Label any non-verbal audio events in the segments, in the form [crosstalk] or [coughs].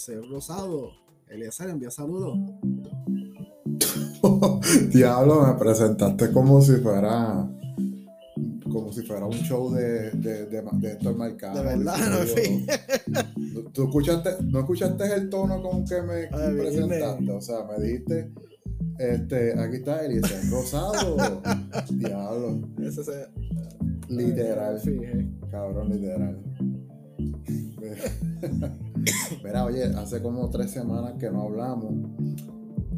Eliezer Rosado. Eliezer, envía saludos. [laughs] Diablo, me presentaste como si fuera como si fuera un show de, de, de, de estos marcados. De verdad, no, ¿Tú escuchaste, no escuchaste el tono con que me presentaste? O sea, me dijiste, este, aquí está Eliezer Rosado. [laughs] Diablo. Ese se... Literal. Cabrón, literal. [laughs] Mira, oye, hace como tres semanas que no hablamos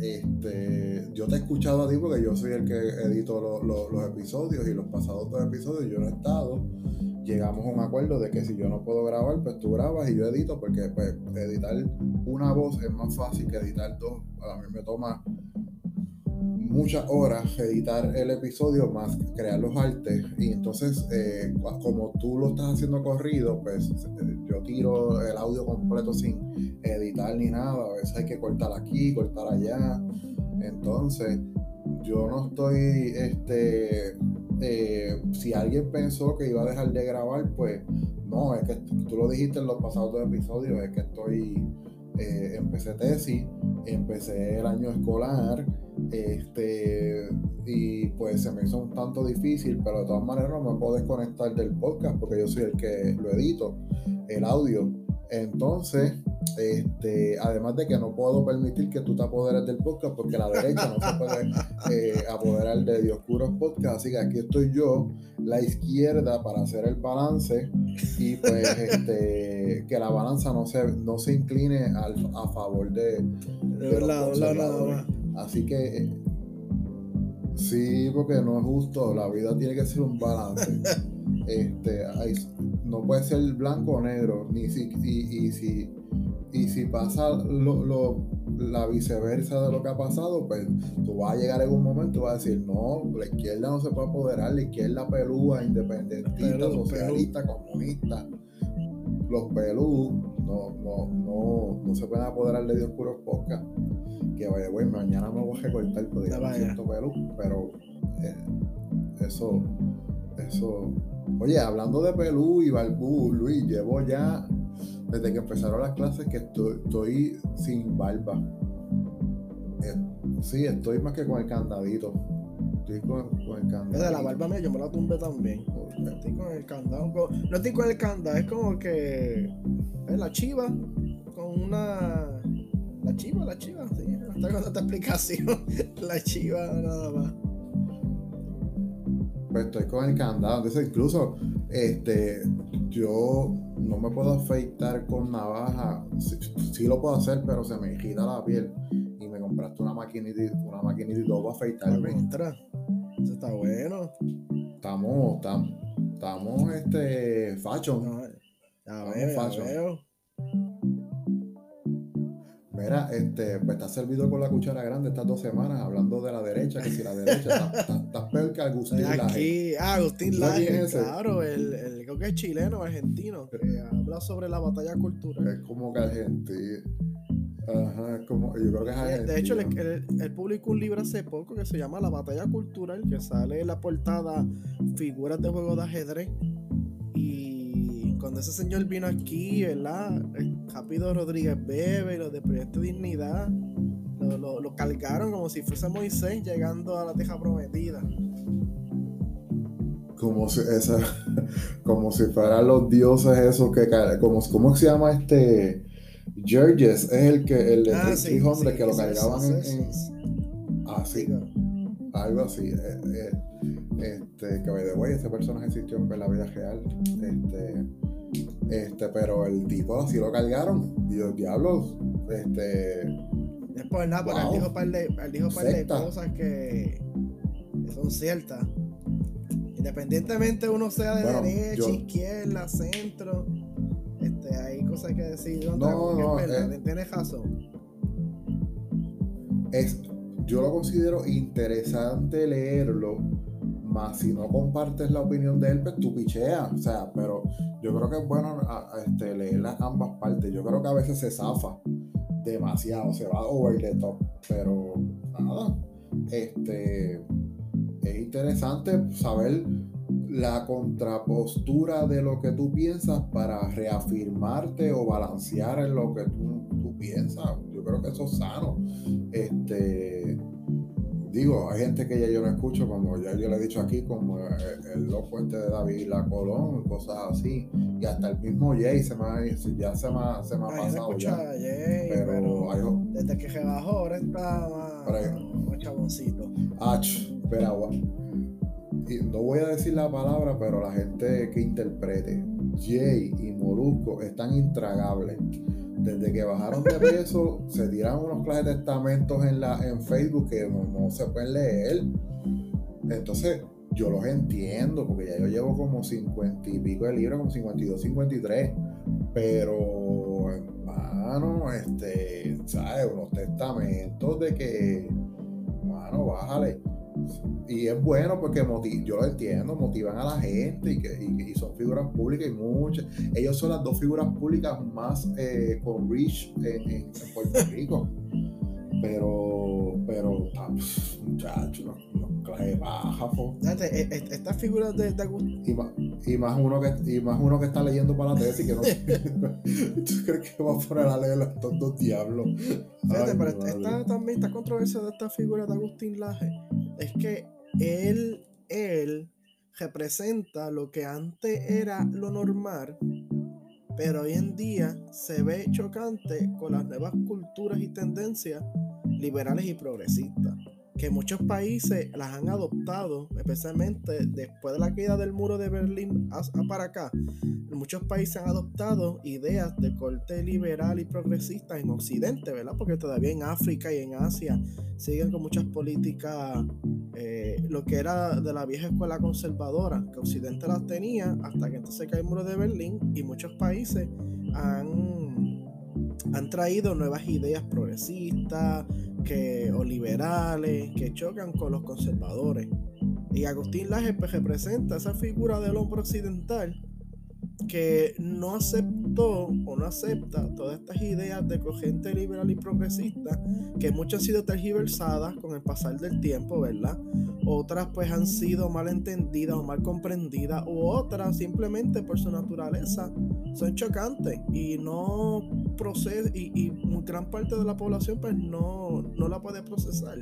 este, yo te he escuchado a ti porque yo soy el que edito los episodios y los pasados dos episodios yo no he estado. Llegamos a un acuerdo de que si yo no puedo grabar, pues tú grabas y yo edito, porque pues, editar una voz es más fácil que editar dos. A mí me toma muchas horas editar el episodio más crear los artes. Y entonces eh, como tú lo estás haciendo corrido pues yo tiro el audio completo sin editar ni nada. A veces hay que cortar aquí cortar allá. Entonces yo no estoy este eh, si alguien pensó que iba a dejar de grabar pues no es que tú lo dijiste en los pasados dos episodios es que estoy eh, empecé tesis empecé el año escolar este, y pues se me hizo un tanto difícil, pero de todas maneras no me puedo desconectar del podcast porque yo soy el que lo edito, el audio. Entonces, este, además de que no puedo permitir que tú te apoderes del podcast porque la derecha no se puede eh, apoderar de Dioscuros Podcast, así que aquí estoy yo, la izquierda para hacer el balance. Y pues este, que la balanza no se, no se incline a favor de, de, los Así que sí, porque no es justo, la vida tiene que ser un balance. [laughs] este, no puede ser blanco o negro, ni si, y, si y si pasa lo, la viceversa de lo que ha pasado, pues tú vas a llegar en un momento y vas a decir, no, la izquierda no se puede apoderar, la izquierda pelúa, independentista, socialista, comunista, los pelú no, no, no, no se pueden apoderar de Dios puros podcast que vaya, güey, mañana me voy a recortar porque ya siento pero eh, eso, eso. Oye, hablando de pelú y balbú, Luis, llevo ya desde que empezaron las clases que estoy, sin barba. Eh, sí, estoy más que con el candadito. Estoy con, el candado. De la barba mía, yo me la tumbé también. Estoy con el candado. no estoy con el candado, es como que es la chiva con una. La chiva, la chiva, sí con esta explicación. La chiva nada más. Pues estoy con el candado. Entonces, incluso, este, yo no me puedo afeitar con navaja. Sí, lo puedo hacer, pero se me irrita la piel. Y me compraste una maquinita, una maquinita y todo para afeitarme. Eso está bueno. Estamos, estamos, estamos, este, fashion. No, ya veo, ya veo. Mira, este, pues está servido con la cuchara grande estas dos semanas hablando de la derecha, que si la derecha está, [laughs] peor que Agustín Aquí, ah, Agustín Laje, claro, el, el, creo que es chileno, argentino, que habla sobre la batalla cultural. Es como que argentino. Ajá, es como, yo creo que es argentino. De hecho, él, publicó un libro hace poco que se llama La batalla cultural, que sale en la portada figuras de juego de ajedrez cuando ese señor vino aquí, ¿verdad? Rápido Rodríguez Bebe y los de Proyecto Dignidad lo, lo, cargaron como si fuese Moisés llegando a la teja prometida. Como si, esa, [laughs] como si fueran los dioses esos que como, ¿cómo se llama este? Georges es el que el, ah, hombre que lo cargaban en, así algo así eh, eh, este que de güey ese personaje existió en la vida real este este, pero el tipo así lo cargaron. Y los diablos, este. Es por nada, porque él dijo par de, él dijo par de cosas que, son ciertas. Independientemente uno sea de derecha, izquierda, centro, este, hay cosas que decir. No, no, eh, tienes razón. Es, yo lo considero interesante leerlo más si no compartes la opinión de él, pues tú picheas. O sea, pero yo creo que es bueno este, leer las ambas partes. Yo creo que a veces se zafa demasiado, se va over the top. Pero nada, este. es interesante saber la contrapostura de lo que tú piensas para reafirmarte o balancear en lo que tú, tú piensas. Yo creo que eso es sano. Este, digo, hay gente que ya yo no escucho, como ya yo le he dicho aquí, como el, loco este de David La Colón, cosas así. Y hasta el mismo Jay se me ha, ya se me, ha, se me ha pasado. Ya. Jay, pero, desde que se bajó ahora está más, chaboncito. Ach, espera, no voy a decir la palabra, pero la gente que interprete, Jay y Molusco están intragables desde que bajaron de peso, se tiraron unos clases de testamentos en, la, en Facebook que no, se pueden leer. Entonces, yo los entiendo, porque ya yo llevo como 50 y pico de libros, como 52, 53. Pero, hermano, este, ¿sabes? Unos testamentos de que, hermano, bájale y es bueno porque yo lo entiendo, motivan a la gente y, que, son figuras públicas y muchas. Ellos son las dos figuras públicas más eh, con reach en, Puerto Rico. Pero, pero, ah, muchachos, no, no clase baja, e, e, Estas figuras de, y, más, y, más uno que, y más uno que está leyendo para la tesis que no. ¿Tú [laughs] crees que va a poner a leer estos dos diablos? pero esta, también, esta controversia de esta figura de Agustín Laje es que él, él representa lo que antes era lo normal, pero hoy en día se ve chocante con las nuevas culturas y tendencias liberales y progresistas que muchos países las han adoptado, especialmente después de la caída del muro de Berlín para acá. Muchos países han adoptado ideas de corte liberal y progresista en Occidente, ¿verdad? Porque todavía en África y en Asia siguen con muchas políticas, eh, lo que era de la vieja escuela conservadora, que Occidente las tenía hasta que entonces cae el muro de Berlín y muchos países han, han traído nuevas ideas progresistas, que, o liberales que chocan con los conservadores. Y Agustín Laje pues, representa esa figura del hombre occidental que no aceptó o no acepta todas estas ideas de corriente liberal y progresista que muchas han sido tergiversadas con el pasar del tiempo, ¿verdad? Otras pues han sido mal entendidas o mal comprendidas u otras simplemente por su naturaleza son chocantes y no procede y, y gran parte de la población pues no, no la puede procesar.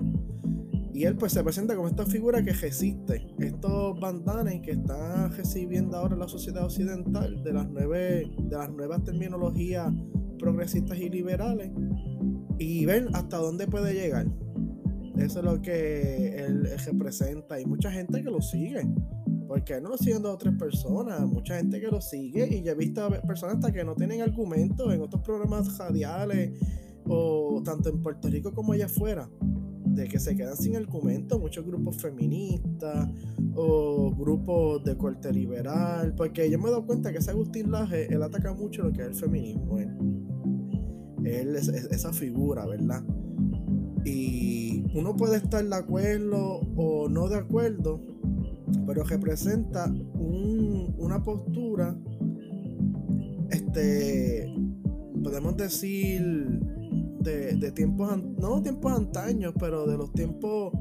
Y él pues se presenta como esta figura que resiste estos bandanes que está recibiendo ahora la sociedad occidental de las, nueve, de las nuevas terminologías progresistas y liberales y ven hasta dónde puede llegar. Eso es lo que él, representa y mucha gente que lo sigue. Porque no lo siguen dos o tres personas, mucha gente que lo sigue y yo he visto personas hasta que no tienen argumentos en otros programas radiales o tanto en Puerto Rico como allá afuera de que se quedan sin argumento muchos grupos feministas o grupos de corte liberal, porque yo me he dado cuenta que ese Agustín Laje, él ataca mucho lo que es el feminismo, él, es, esa figura, ¿verdad? Y uno puede estar de acuerdo o no de acuerdo, pero representa una postura, este, podemos decir, de, tiempos, no tiempos antaños, pero de los tiempos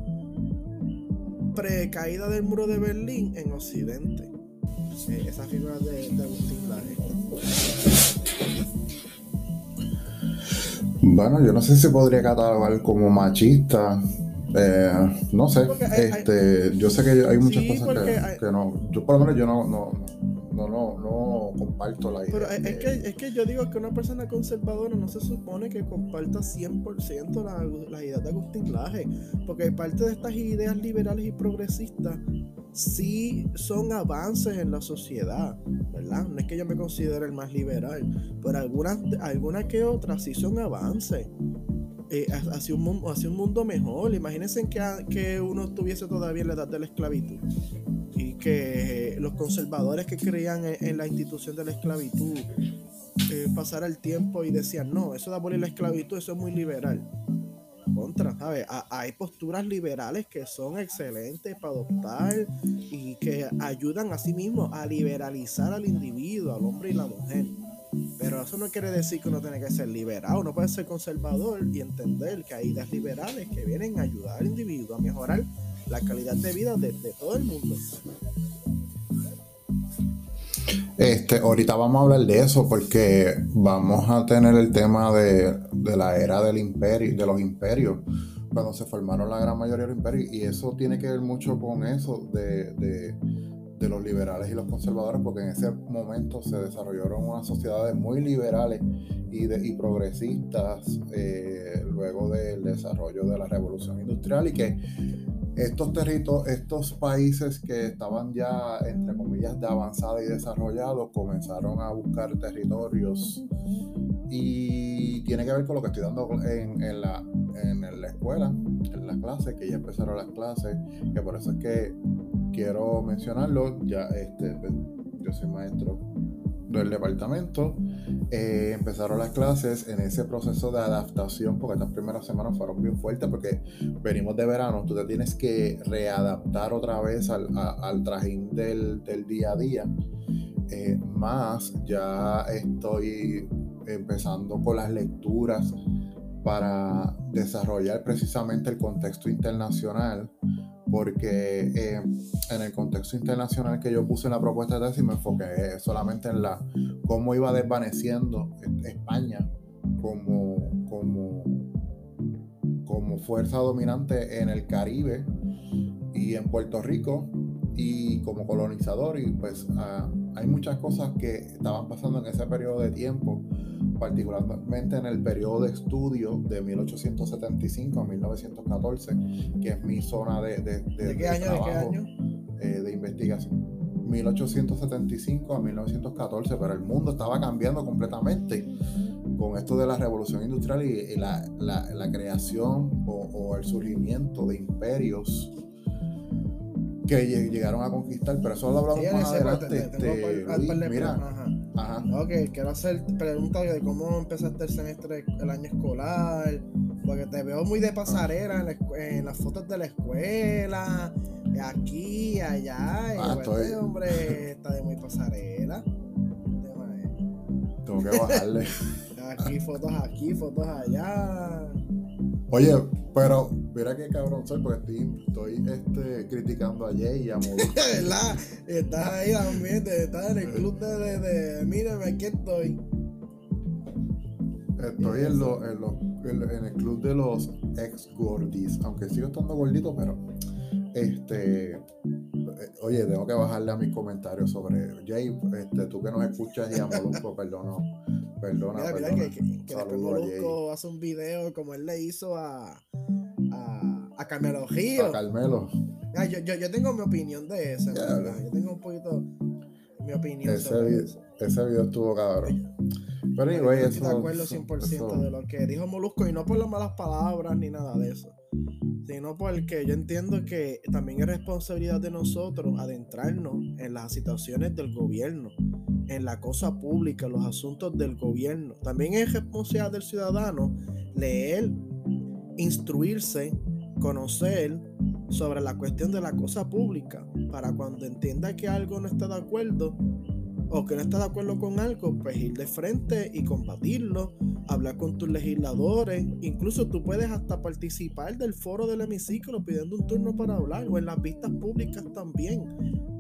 pre-caída del muro de Berlín en Occidente. Eh, esa figura de, Agustín Laje. Bueno, yo no sé si podría catalogar como machista. Eh, no sé. este, yo sé que hay muchas cosas que, no. Yo por lo menos yo no, no no, no, comparto la idea. Pero es, que, es que yo digo que una persona conservadora no se supone que comparta 100% la, la idea de Agustín Laje, porque parte de estas ideas liberales y progresistas sí son avances en la sociedad, ¿verdad? No es que yo me considere el más liberal, pero algunas, algunas que otras sí son avances. Eh, hacia, un, un mundo mejor. Imagínense que, que uno estuviese todavía en la edad de la esclavitud que los conservadores que creían en, la institución de la esclavitud eh, pasara el tiempo y decían, no, eso de abolir la esclavitud, eso es muy liberal. Contra, ¿sabes? hay posturas liberales que son excelentes para adoptar y que ayudan a sí mismos a liberalizar al individuo, al hombre y la mujer. Pero eso no quiere decir que uno tiene que ser liberado, uno puede ser conservador y entender que hay ideas liberales que vienen a ayudar al individuo a mejorar la calidad de vida de, todo el mundo. Este, ahorita vamos a hablar de eso porque vamos a tener el tema de, la era del imperio, de los imperios, cuando se formaron la gran mayoría de los imperios, y eso tiene que ver mucho con eso de, de los liberales y los conservadores, porque en ese momento se desarrollaron unas sociedades muy liberales y, de, y progresistas eh, luego del desarrollo de la revolución industrial y que estos territorios, estos países que estaban ya, entre comillas, de avanzada y desarrollados, comenzaron a buscar territorios. Y tiene que ver con lo que estoy dando en, en, la, en la escuela, en las clases, que ya empezaron las clases, que por eso es que quiero mencionarlo, ya este, pues, yo soy maestro del departamento, eh, empezaron las clases en ese proceso de adaptación, porque estas primeras semanas fueron bien fuertes, porque venimos de verano, tú te tienes que readaptar otra vez al, al trajín del, del, día a día. Eh, más ya estoy empezando con las lecturas para desarrollar precisamente el contexto internacional porque eh, en el contexto internacional que yo puse en la propuesta de tesis me enfoqué solamente en la cómo iba desvaneciendo España como, como, como fuerza dominante en el Caribe y en Puerto Rico y como colonizador y pues ah, hay muchas cosas que estaban pasando en ese periodo de tiempo particularmente en el periodo de estudio de 1875 a 1914, que es mi zona de, de, de, qué año, ¿de, qué año? Eh, de investigación. 1875 a 1914, pero el mundo estaba cambiando completamente con esto de la revolución industrial y, la, la, la, creación o, el surgimiento de imperios que llegaron a conquistar, pero eso lo hablamos más adelante. Este, mira, Ajá. Ok, quiero hacer preguntas de cómo empezaste el semestre, el año escolar, porque te veo muy de pasarela en, las fotos de la escuela, aquí, allá, y ah, este hombre está de muy pasarela. Tengo que bajarle. [laughs] aquí, fotos aquí, fotos allá. Oye, pero mira qué cabrón soy, porque estoy, este, criticando a Jay y a Molusco. [laughs] ¿Verdad? Estás ahí también, estás en el club de, de, de mírame, aquí estoy. Estoy en, lo, en, lo, en, el club de los ex gordis, aunque sigo estando gordito, pero este eh, oye, tengo que bajarle a mis comentarios sobre Jay, este, tú que nos escuchas y a Molusco, perdona, perdona, mira, perdona. que, que, que después Molusco hace un video como él le hizo a a, a Carmelo Gio. A Carmelo. Ah, yo, yo, yo, tengo mi opinión de eso, Yo tengo un poquito mi opinión ese sobre video, eso. Ese video estuvo cabrón. Pero igual, eso. Estoy de acuerdo 100% de lo que dijo Molusco y no por las malas palabras ni nada de eso. Sino porque yo entiendo que también es responsabilidad de nosotros adentrarnos en las situaciones del gobierno, en la cosa pública, los asuntos del gobierno. También es responsabilidad del ciudadano leer instruirse, conocer sobre la cuestión de la cosa pública, para cuando entienda que algo no está de acuerdo o que no está de acuerdo con algo, pues ir de frente y combatirlo, hablar con tus legisladores, incluso tú puedes hasta participar del foro del hemiciclo pidiendo un turno para hablar, o en las vistas públicas también,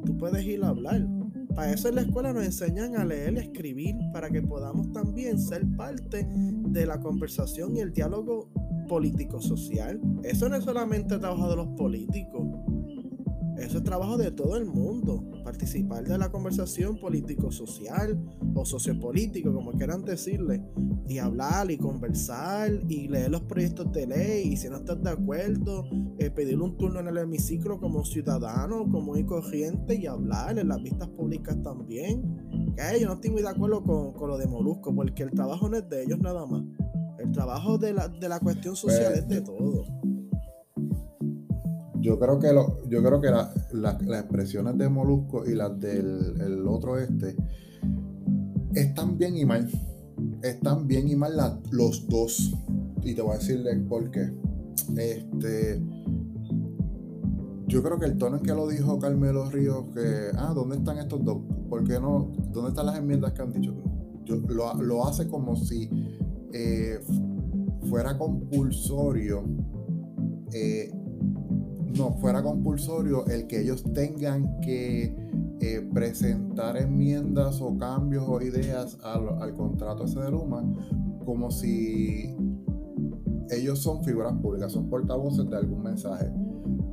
tú puedes ir a hablar. Para eso en la escuela nos enseñan a leer y escribir para que podamos también ser parte de la conversación y el diálogo político-social. Eso no es solamente trabajo de los políticos. Eso es trabajo de todo el mundo. Participar de la conversación político-social o sociopolítico, como quieran decirle. Y hablar y conversar y leer los proyectos de ley. Y si no estás de acuerdo, eh, pedir un turno en el hemiciclo como ciudadano, como y corriente y hablar en las vistas públicas también. Que yo no estoy muy de acuerdo con, con lo de Molusco, porque el trabajo no es de ellos nada más. El trabajo de la, de la cuestión social es de todo. Yo creo que lo, yo creo que las expresiones de Molusco y las del el otro este están bien y mal. Están bien y mal los dos. Y te voy a decirle por qué. Este. Yo creo que el tono en que lo dijo Carmelo Ríos, que, ah, ¿dónde están estos dos? ¿Por qué no? ¿Dónde están las enmiendas que han dicho? Yo, lo, lo hace como si eh, fuera compulsorio eh, no fuera compulsorio el que ellos tengan que eh, presentar enmiendas o cambios o ideas al, contrato ese de Luma como si ellos son figuras públicas, son portavoces de algún mensaje.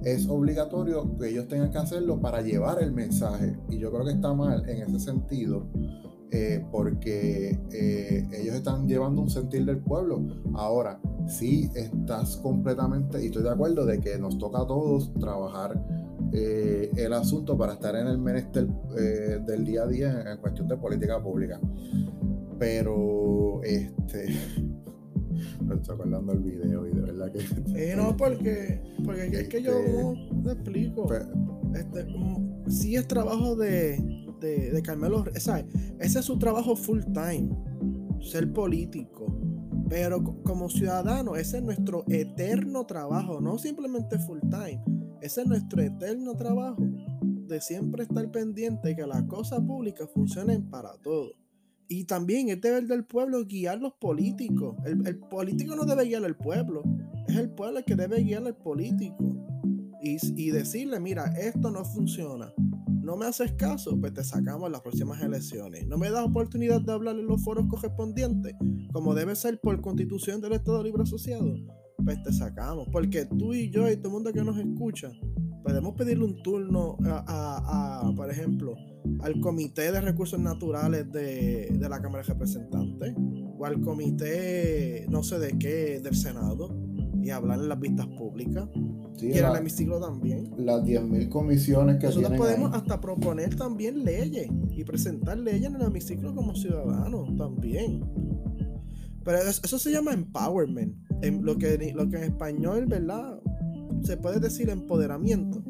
Es obligatorio que ellos tengan que hacerlo para llevar el mensaje. Y yo creo que está mal en ese sentido, eh, porque eh, ellos están llevando un sentir del pueblo. Ahora, sí estás completamente, y estoy de acuerdo de que nos toca a todos trabajar eh, el asunto para estar en el menester del día a día en, cuestión de política pública. Pero, este, [laughs] me estoy acordando el video y de verdad que... no, porque, porque es que yo este, te explico. este, mm, sí es trabajo de, de, Carmelo, ¿sabes? Ese es su trabajo full time, ser político. Pero como ciudadano, ese es nuestro eterno trabajo, no simplemente full time. Ese es nuestro eterno trabajo de siempre estar pendiente de que las cosas públicas funcionen para todos. Y también es deber del pueblo guiar los políticos. El, político no debe guiar al pueblo, es el pueblo el que debe guiar al político. Y decirle, mira, esto no funciona no me haces caso, pues te sacamos las próximas elecciones. No me das oportunidad de hablar en los foros correspondientes, como debe ser por constitución del Estado Libre Asociado, pues te sacamos. Porque tú y yo y todo el mundo que nos escucha, podemos pedirle un turno a, por ejemplo, al Comité de Recursos Naturales de, de la Cámara de Representantes, o al Comité, no sé de qué, del Senado y hablar en las vistas públicas. Y en el hemiciclo también. Las 10.000 comisiones que Nosotros podemos hasta proponer también leyes y presentar leyes en el hemiciclo como ciudadanos también. Pero eso, se llama empowerment. En lo, que, lo que en español, ¿verdad? Se puede decir empoderamiento.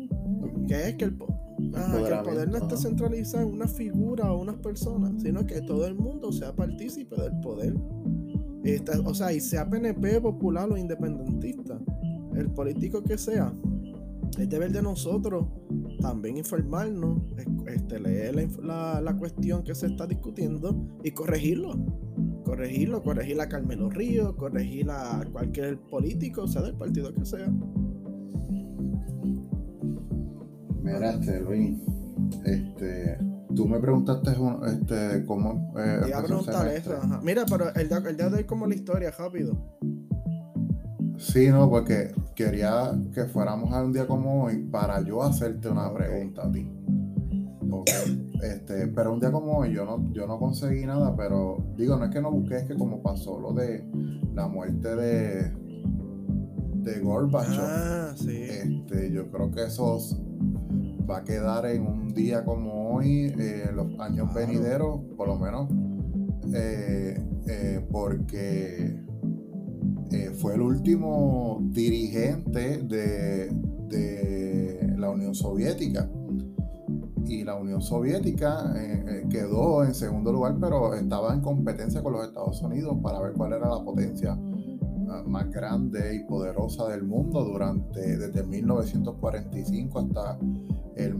Que es que el, que el poder no esté centralizado en una figura o unas personas, sino que todo el mundo sea partícipe del poder o sea, y sea PNP, popular o independentista, el político que sea, es deber de nosotros también informarnos, este, leer la, la, cuestión que se está discutiendo y corregirlo. Corregirlo, corregir a Carmelo Ríos, corregir a cualquier político, sea del partido que sea. Miraste, Luis, este, tú me preguntaste este, cómo. Eh, Iba a preguntar eso, Mira, pero el día, el día de hoy, como la historia, rápido. Sí, no, porque quería que fuéramos a un día como hoy para yo hacerte una pregunta a ti. Este, pero un día como hoy yo no, yo no conseguí nada, pero digo, no es que no busqué, es que como pasó lo de la muerte de, de Gorbachev, ah, sí. este, yo creo que esos va a quedar en un día como hoy, eh, los años venideros, por lo menos, eh, eh, porque fue el último dirigente de, de, la Unión Soviética. Y la Unión Soviética quedó en segundo lugar, pero estaba en competencia con los Estados Unidos para ver cuál era la potencia más grande y poderosa del mundo durante desde 1945 hasta el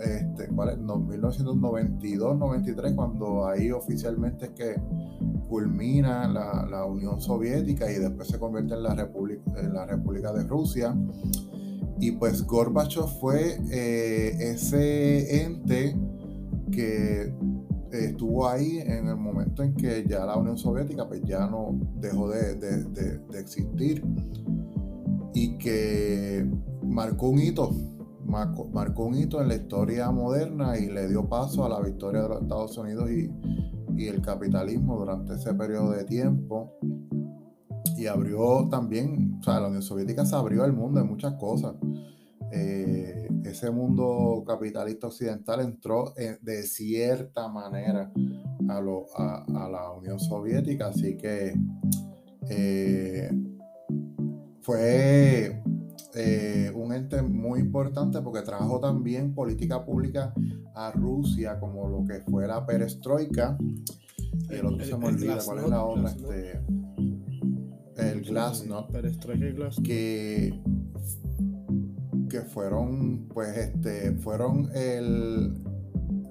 este, 1992-93 cuando ahí oficialmente es que culmina la, Unión Soviética y después se convierte en la República, en la República de Rusia. Y pues Gorbachev fue eh, ese ente que estuvo ahí en el momento en que ya la Unión Soviética pues ya no dejó de, existir y que marcó un hito, marcó, un hito en la historia moderna y le dio paso a la victoria de los Estados Unidos y, el capitalismo durante ese periodo de tiempo y abrió también, o sea, la Unión Soviética se abrió al mundo en muchas cosas. Eh, ese mundo capitalista occidental entró eh, de cierta manera a, lo, a, la Unión Soviética, así que eh, fue un ente muy importante porque trajo también política pública a Rusia, como lo que fue la perestroika. Y el otro se me olvida cuál es la otra. Este, el Glasnost. Que que fueron, pues, este, fueron el,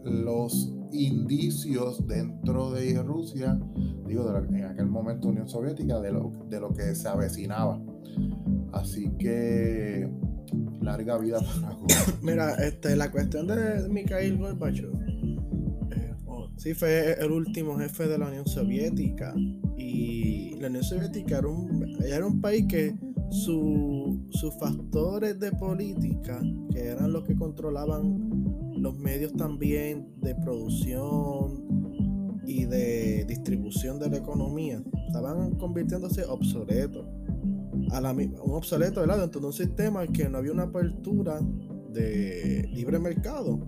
los indicios dentro de Rusia, digo, en aquel momento Unión Soviética, de lo, de lo que se avecinaba. Así que Larga vida para [coughs] Mira, este, la cuestión de Mikhail Gorbachev. Eh, oh, sí, fue el último jefe de la Unión Soviética. Y la Unión Soviética era un país que sus factores de política, que eran los que controlaban los medios también de producción y de distribución de la economía, estaban convirtiéndose obsoletos. A la, un obsoleto, ¿verdad? Dentro de un sistema que no había una apertura de libre mercado.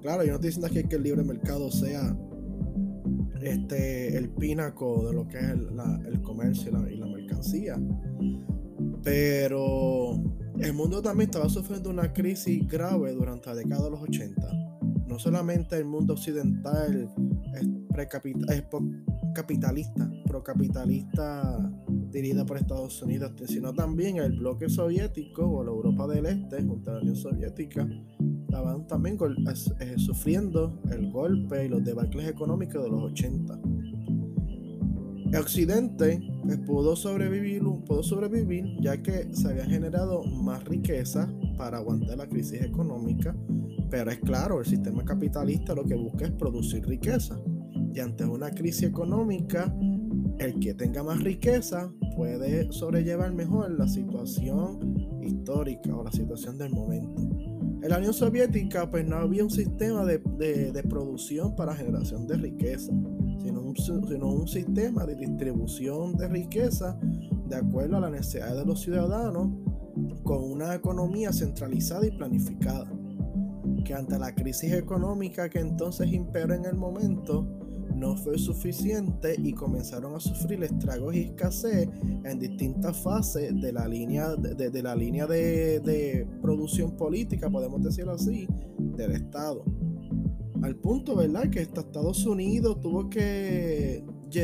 Claro, yo no estoy diciendo aquí que el libre mercado sea este, el pinaco de lo que es el, comercio y la mercancía. Pero el mundo también estaba sufriendo una crisis grave durante la década de los 80. No solamente el mundo occidental es, es capitalista, procapitalista dirigida por Estados Unidos, sino también el bloque soviético o la Europa del Este, junto a la Unión Soviética, estaban también eh, sufriendo el golpe y los debacles económicos de los 80. Occidente pues, pudo sobrevivir, pudo sobrevivir ya que se había generado más riqueza para aguantar la crisis económica, pero es claro, el sistema capitalista lo que busca es producir riqueza. Y ante una crisis económica, el que tenga más riqueza puede sobrellevar mejor la situación histórica o la situación del momento. En la Unión Soviética, pues no había un sistema de, producción para generación de riqueza sino un, sistema de distribución de riqueza de acuerdo a las necesidades de los ciudadanos con una economía centralizada y planificada. Que ante la crisis económica que entonces imperó en el momento, no fue suficiente y comenzaron a sufrir estragos y escasez en distintas fases de la línea de, la línea de, de producción política, podemos decirlo así, del Estado al punto, ¿verdad? Que hasta Estados Unidos tuvo que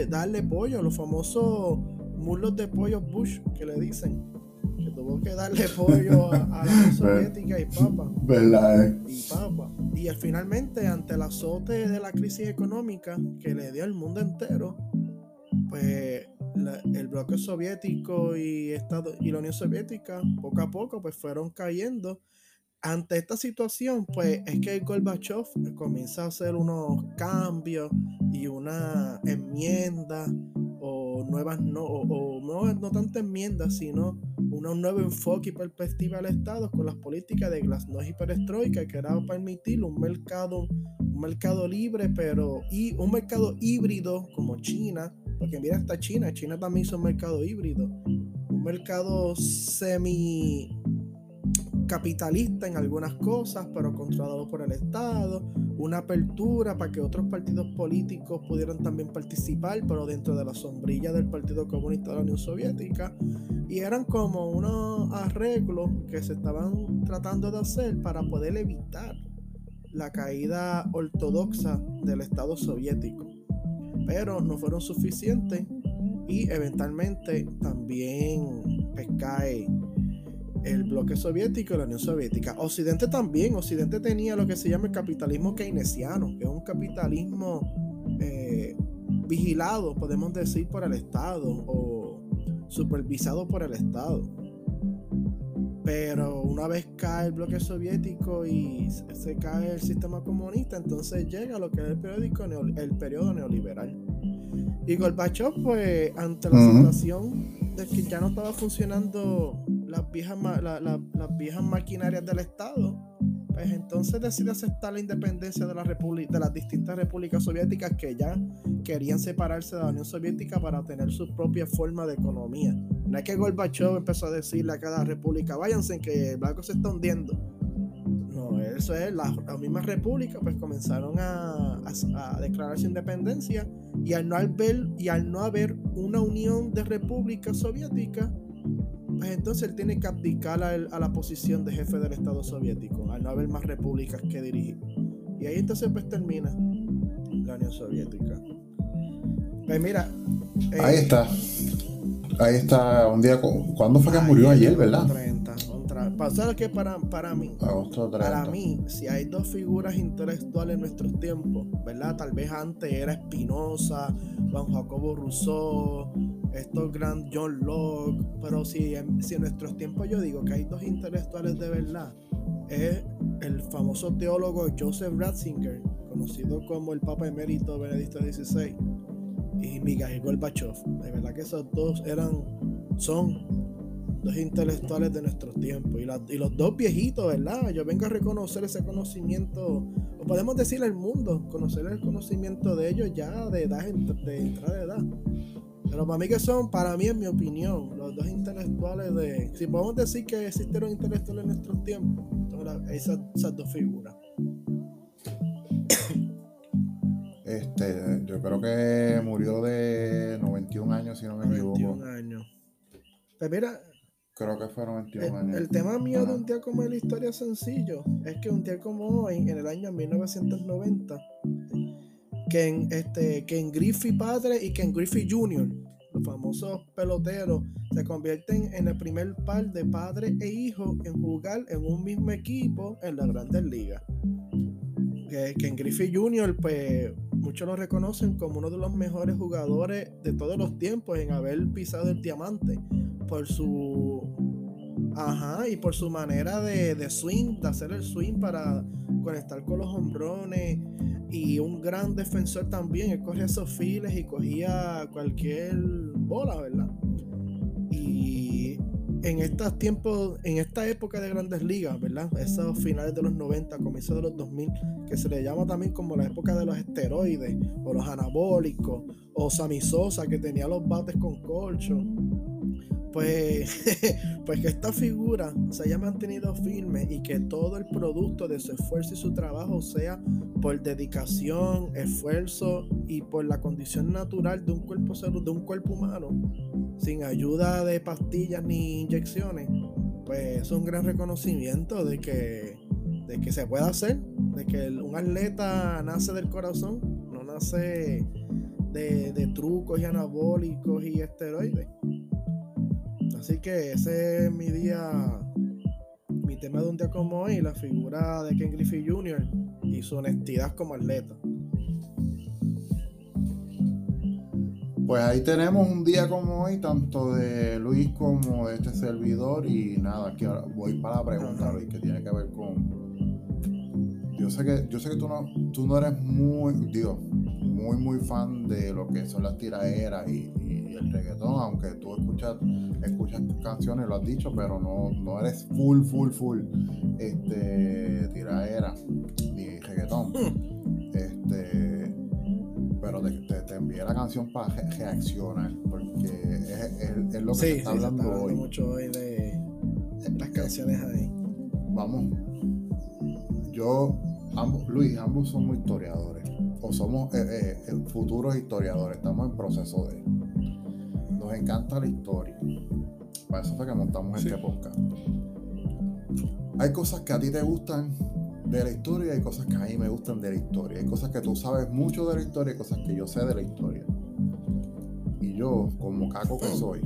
darle pollo, a los famosos muslos de pollo Bush que le dicen. Que darle pollo a, la [laughs] Unión Soviética y papa. ¿Verdad? Eh? Y papa. Y finalmente, ante el azote de la crisis económica que le dio al mundo entero, pues el bloque soviético y, Estado, y la Unión Soviética poco a poco pues fueron cayendo ante esta situación, pues es que Gorbachev comienza a hacer unos cambios y una enmienda o nuevas, no, o, no, no tanto enmiendas, sino un nuevo enfoque y perspectiva al Estado con las políticas de Glasnost y Perestroika que era permitir un mercado, un mercado libre, pero y un mercado híbrido como China, porque mira hasta China, China también hizo un mercado híbrido, un mercado semi capitalista en algunas cosas, pero controlado por el Estado, una apertura para que otros partidos políticos pudieran también participar, pero dentro de la sombrilla del Partido Comunista de la Unión Soviética, y eran como unos arreglos que se estaban tratando de hacer para poder evitar la caída ortodoxa del Estado soviético. Pero no fueron suficientes y eventualmente también pues, cae el bloque soviético y la Unión Soviética. Occidente también, Occidente tenía lo que se llama el capitalismo keynesiano, que es un capitalismo eh, vigilado, podemos decir, por el Estado o supervisado por el Estado. Pero una vez cae el bloque soviético y se cae el sistema comunista, entonces llega lo que es el, periódico, el periodo neoliberal. Y Gorbachev, pues, ante la situación de que ya no estaba funcionando las viejas, las viejas maquinarias del Estado, pues entonces decide aceptar la independencia de, la de las distintas repúblicas soviéticas que ya querían separarse de la Unión Soviética para tener su propia forma de economía. No es que Gorbachev empezó a decirle a cada república, váyanse que el blanco se está hundiendo. No, eso es, las, mismas repúblicas pues comenzaron a, a, declarar su independencia y al no haber, y al no haber una unión de repúblicas soviéticas, pues entonces él tiene que abdicar a, la posición de jefe del Estado soviético, al no haber más repúblicas que dirigir. Y ahí entonces pues termina la Unión Soviética. Pues mira. Eh, ahí está. Ahí está un día. ¿Cuándo fue que murió ayer, verdad? 30. Pasar que para, para mí, para mí, si hay dos figuras intelectuales en nuestros tiempos, ¿verdad? Tal vez antes era Spinoza Juan Jacobo Rousseau, estos Grand John Locke, pero si en, si nuestros tiempos yo digo que hay dos intelectuales de verdad, es el famoso teólogo Joseph Ratzinger, conocido como el Papa Emérito Benedicto XVI, y Mikhail Gorbachev. De verdad que esos dos eran, son dos intelectuales de nuestros tiempos y, y, los dos viejitos, ¿verdad? Yo vengo a reconocer ese conocimiento, o podemos decir el mundo, conocer el conocimiento de ellos ya de edad, de entrada de edad. Pero para mí que son, para mí en mi opinión, los dos intelectuales de, si podemos decir que existieron intelectuales en nuestros tiempos, esas, esas dos figuras. Este, yo creo que murió de 91 años, si no me equivoco. 91 años. Pues mira, Creo que fueron 21 el, años. El tema mío de un día como la historia sencillo es que un día como hoy, en el año 1990, Ken, este, Ken Griffey padre y Ken Griffey Jr., los famosos peloteros, se convierten en el primer par de padre e hijo en jugar en un mismo equipo en las grandes ligas. Ken Griffey Jr., pues muchos lo reconocen como uno de los mejores jugadores de todos los tiempos en haber pisado el diamante por su. Ajá, y por su manera de, de swing, de hacer el swing para conectar con los hombrones. Y un gran defensor también. Él corría esos files y cogía cualquier bola, ¿verdad? Y en estos tiempos, en esta época de grandes ligas, ¿verdad? Esos finales de los 90, comienzos de los 2000, que se le llama también como la época de los esteroides, o los anabólicos, o Sammy Sosa, que tenía los bates con colcho pues, [laughs] pues que esta figura se haya mantenido firme y que todo el producto de su esfuerzo y su trabajo sea por dedicación, esfuerzo y por la condición natural de un cuerpo de un cuerpo humano, sin ayuda de pastillas ni inyecciones, pues es un gran reconocimiento de que, de que se puede hacer, de que un atleta nace del corazón, no nace de, de trucos y anabólicos y esteroides. Así que ese es mi día, mi tema de un día como hoy, la figura de Ken Griffey Jr. y su honestidad como atleta. Pues ahí tenemos un día como hoy, tanto de Luis como de este servidor. Y nada, aquí ahora voy para la pregunta, Luis, que tiene que ver con. Yo sé que, yo sé que tú no, tú no eres muy, digo, muy muy fan de lo que son las tiraderas y, el reggaetón, aunque tú escuchas, escuchas canciones, lo has dicho, pero no, no eres full, full, full este, tiraera ni reggaetón. Este, pero te, te, envié la canción para reaccionar, porque es, es, lo que se está hablando se está hoy. mucho hoy de las canciones ahí. Vamos, yo, ambos, Luis, ambos somos historiadores, o somos eh, eh, futuros historiadores, estamos en proceso de nos encanta la historia. Para eso fue que montamos este podcast. Hay cosas que a ti te gustan de la historia y hay cosas que a mí me gustan de la historia. Hay cosas que tú sabes mucho de la historia y cosas que yo sé de la historia. Y yo, como caco que soy,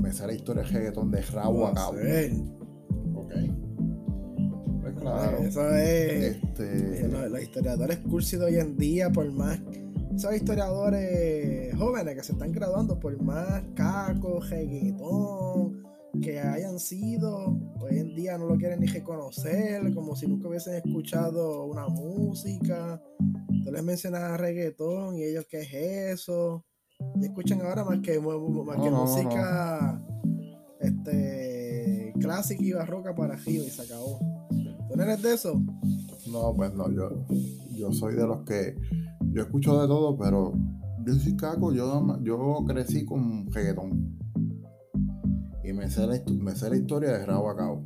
me sé la historia de reggaetón de rabo a cabo. Ok. Claro. Eso es. Este... Los, historiadores cursi de hoy en día, por más esos historiadores jóvenes que se están graduando, por más caco, reggaetón que hayan sido, hoy en día no lo quieren ni reconocer, como si nunca hubiesen escuchado una música. Tú les mencionas reggaetón y ellos, ¿qué es eso? Y escuchan ahora más que, más que música Este, clásica y barroca para arriba y se acabó. ¿Tú eres de eso? No, pues no, yo, yo soy de los que yo escucho de todo, pero yo soy caco, yo, yo crecí con reggaetón. Y me sé, la, me sé la historia de rabo a cabo.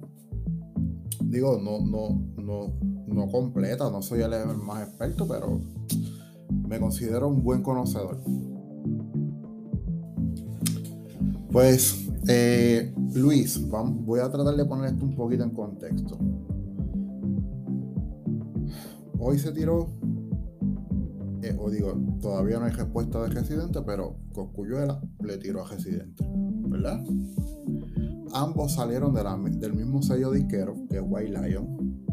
Digo, no, no, no, no completa, no soy el más experto, pero me considero un buen conocedor. Pues, eh, Luis, voy a tratar de poner esto un poquito en contexto. Hoy se tiró eh, o digo, todavía no hay respuesta de Residente, pero Coscuyuela le tiró a Residente, ¿verdad? Ambos salieron del mismo sello disquero, que es White Lion,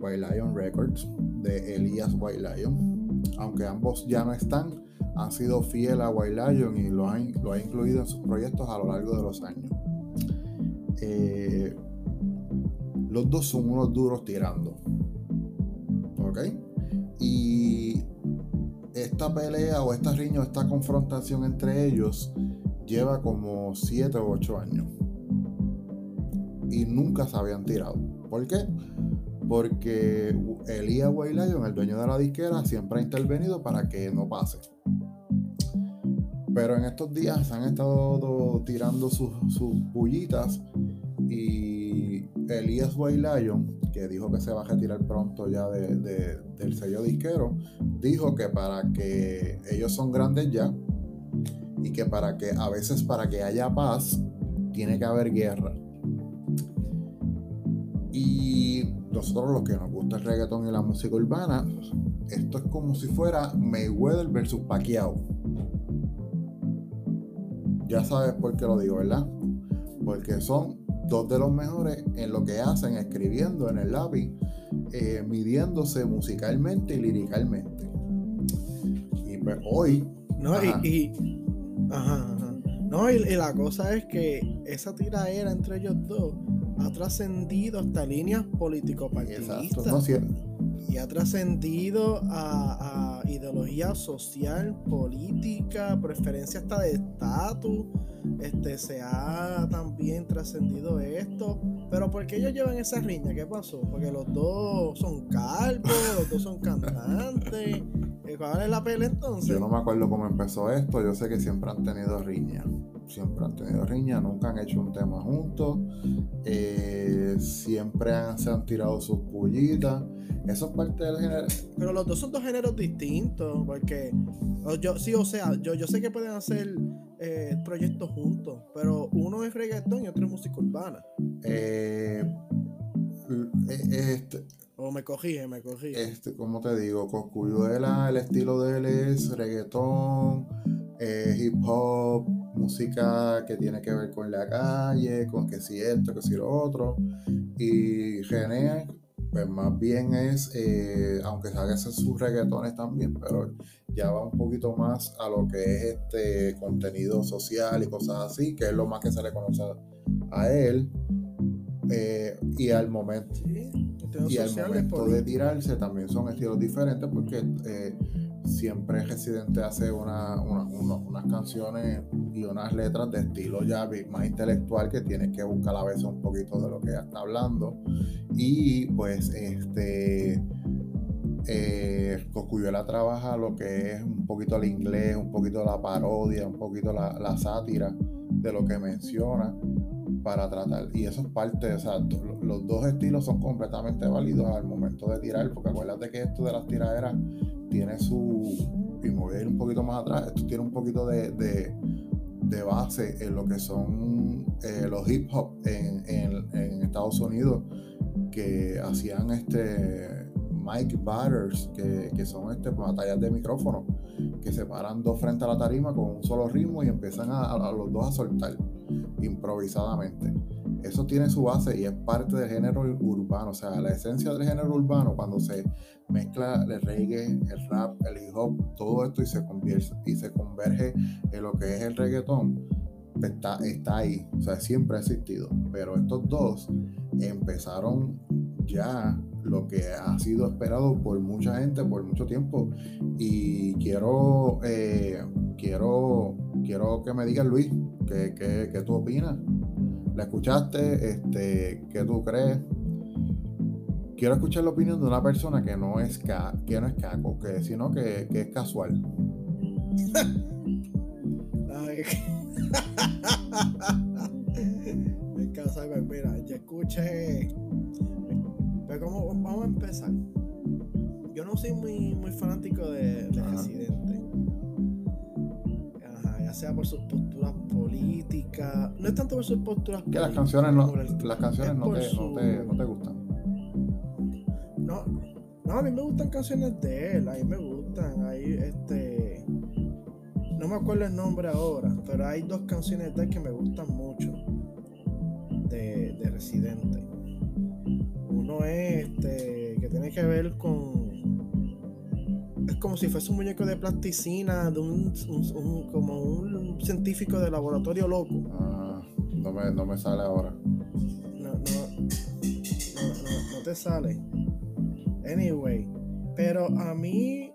White Lion Records, de Elías White Lion. aunque ambos ya no están, han sido fieles a White Lion y lo, han, lo ha incluido en sus proyectos a lo largo de los años. Eh, los dos son unos duros tirando. Y esta pelea o esta riña o esta confrontación entre ellos lleva como 7 u 8 años. Y nunca se habían tirado. ¿Por qué? Porque Elías Lion, el dueño de la disquera, siempre ha intervenido para que no pase. Pero en estos días se han estado tirando sus, sus bullitas y Elías White Lion, que dijo que se va a retirar pronto ya del sello disquero, dijo que para que ellos son grandes ya y que para que a veces para que haya paz tiene que haber guerra. Y nosotros los que nos gusta el reggaetón y la música urbana, esto es como si fuera Mayweather versus Pacquiao. Ya sabes por qué lo digo, ¿verdad? Porque son dos de los mejores en lo que hacen, escribiendo en el lápiz, eh, midiéndose musicalmente y liricalmente. Y pues hoy. No, y, No, y, la cosa es que esa tiraera entre ellos dos ha trascendido hasta líneas político-partidistas. No, y ha trascendido a, ideología social, política, preferencia hasta de estatus este, se ha también trascendido esto. Pero ¿por qué ellos llevan esa riña? ¿Qué pasó? Porque los dos son calvos, los dos son cantantes. ¿Cuál es la pelea entonces? Yo no me acuerdo cómo empezó esto. Yo sé que siempre han tenido riña. Siempre han tenido riña, nunca han hecho un tema juntos. Eh, siempre se han tirado sus pullitas. Eso es parte del género. Pero los dos son dos géneros distintos. Porque yo, sí, o sea, yo, yo sé que pueden hacer eh, proyectos juntos, pero uno es reggaetón y otro es música urbana. Eh, eh, este, o me cogí, me cogí. Este, como te digo, Coscuyuela, el estilo de él es reggaetón, hip hop, música que tiene que ver con la calle, con que si esto, que si lo otro. Y René, pues más bien es, aunque haga sus reggaetones también, pero ya va un poquito más a lo que es este contenido social y cosas así, que es lo más que se le conoce a él. Eh, y al momento, y al momento de tirarse también son estilos diferentes porque eh, siempre Residente hace una, unas canciones y unas letras de estilo ya más intelectual que tienes que buscar a veces un poquito de lo que ella está hablando y pues este eh, Coscuyuela trabaja lo que es un poquito el inglés, un poquito la parodia, un poquito la, sátira de lo que menciona para tratar. Y eso es parte, o sea, los dos estilos son completamente válidos al momento de tirar, porque acuérdate que esto de las tiraderas tiene su. Y me voy a ir un poquito más atrás, esto tiene un poquito de, base en lo que son eh, los hip hop en, en Estados Unidos que hacían este Mike Batters, que, son este, batallas de micrófono, que se paran dos frente a la tarima con un solo ritmo y empiezan a, los dos a soltar improvisadamente. Eso tiene su base y es parte del género urbano, o sea, la esencia del género urbano cuando se mezcla el reggae, el rap, el hip hop, todo esto y se convierte y se converge en lo que es el reggaetón, está, ahí, o sea, siempre ha existido. Pero estos dos empezaron ya lo que ha sido esperado por mucha gente por mucho tiempo. Y quiero, eh, quiero, quiero que me digas, Luis, ¿qué, qué, tú opinas? ¿La escuchaste? Este, ¿Qué tú crees? Quiero escuchar la opinión de una persona que no es, que no es caco, que, sino que, que es casual. [laughs] mira, yo escuché vamos a empezar. Yo no soy muy, muy fanático de, Residente. ya sea por sus políticas. No es tanto por sus posturas que las canciones no, las canciones no te, no, te, no te, gustan. No, no, a mí me gustan canciones de él, a mí me gustan. Ahí, este. No me acuerdo el nombre ahora, pero hay dos canciones de él que me gustan mucho. De, de Residente uno es este, que tiene que ver con es como si fuese un muñeco de plasticina de un, como un científico de laboratorio loco. Ah, no me, no me sale ahora. No, no, no, no, te sale. Anyway, pero a mí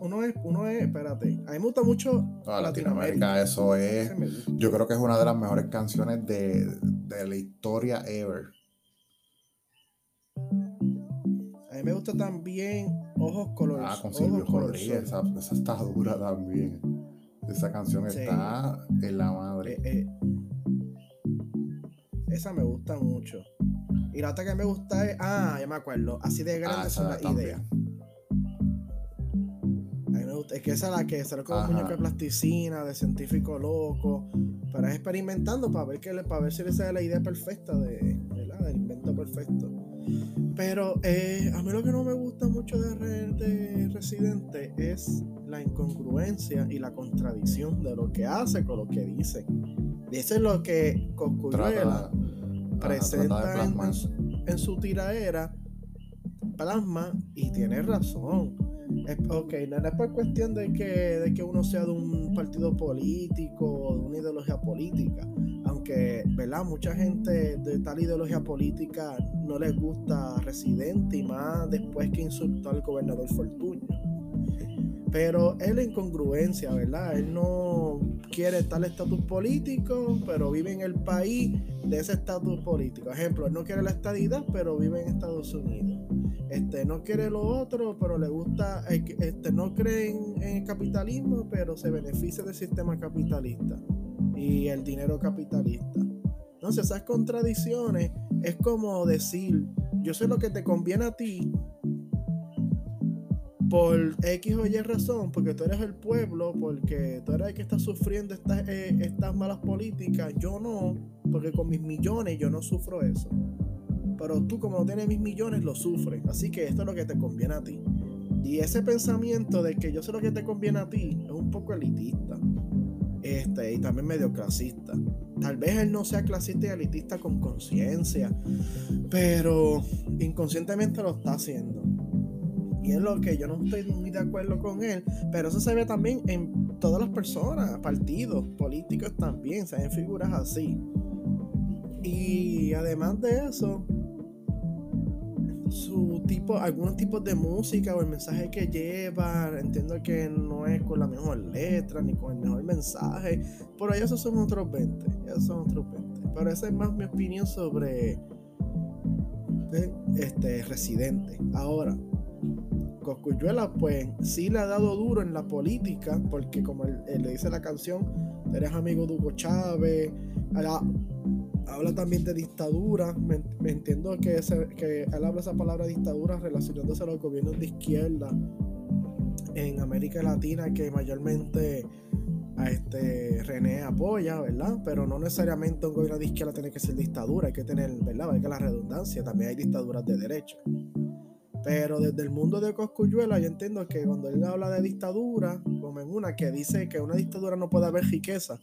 uno es, uno es, espérate, a mí me gusta mucho ah, Latinoamérica. Eso es, yo creo que es una de las mejores canciones de, de la historia ever. Mí me gusta también Ojos Colores. Ah, con Silvio esa, esa, está dura también. Esa canción está en la madre. Eh, eh. Esa me gusta mucho. Y la otra que me gusta es. Ah, ya me acuerdo. Así de grande ah, es una idea. A mí me gusta. Es que esa es la que sale como muñeco de plasticina, de científico loco. Pero es experimentando para ver, que, para ver si le sale la idea perfecta de, ¿verdad? del invento perfecto. Pero eh, a mí lo que no me gusta mucho de, de, Residente es la incongruencia y la contradicción de lo que hace con lo que dice. Dice lo que Coscuyuela presenta en, su tiraera, plasma y tiene razón. ok, no es por cuestión de que, de que uno sea de un partido político o de una ideología política que, ¿verdad? Mucha gente de tal ideología política no les gusta Residente y más después que insultó al gobernador Fortuño. Pero él la incongruencia, ¿verdad? Él no quiere tal estatus político, pero vive en el país de ese estatus político. Ejemplo, él no quiere la estadidad, pero vive en Estados Unidos. Este, no quiere lo otro, pero le gusta, este, no cree en el capitalismo, pero se beneficia del sistema capitalista y el dinero capitalista. Entonces, esas contradicciones es como decir, yo sé lo que te conviene a ti por X o Y razón, porque tú eres el pueblo, porque tú eres el que está sufriendo estas, eh, estas malas políticas, yo no, porque con mis millones yo no sufro eso. Pero tú como no tienes mis millones lo sufres, así que esto es lo que te conviene a ti. Y ese pensamiento de que yo sé lo que te conviene a ti es un poco elitista este, y también medio clasista. Tal vez él no sea clasista y elitista con conciencia, pero inconscientemente lo está haciendo. Y es lo que yo no estoy muy de acuerdo con él, pero eso se ve también en todas las personas, partidos, políticos también, se ven figuras así. Y además de eso, su tipo, algunos tipos de música o el mensaje que lleva, entiendo que no es con la mejor letra ni con el mejor mensaje, pero esos son otros 20, esos son otros 20. Pero esa es más mi opinión sobre este Residente. Ahora, Coscuyuela pues sí le ha dado duro en la política, porque como él, le dice la canción, eres amigo de Hugo Chávez, habla también de dictadura. Me, entiendo que, que él habla esa palabra dictadura relacionándose a los gobiernos de izquierda en América Latina que mayormente este René apoya, ¿verdad? Pero no necesariamente un gobierno de izquierda tiene que ser dictadura, hay que tener, ¿verdad? Hay que la redundancia, también hay dictaduras de derecha. Pero desde el mundo de Coscuyuela yo entiendo que cuando él habla de dictadura, como en una que dice que una dictadura no puede haber riqueza,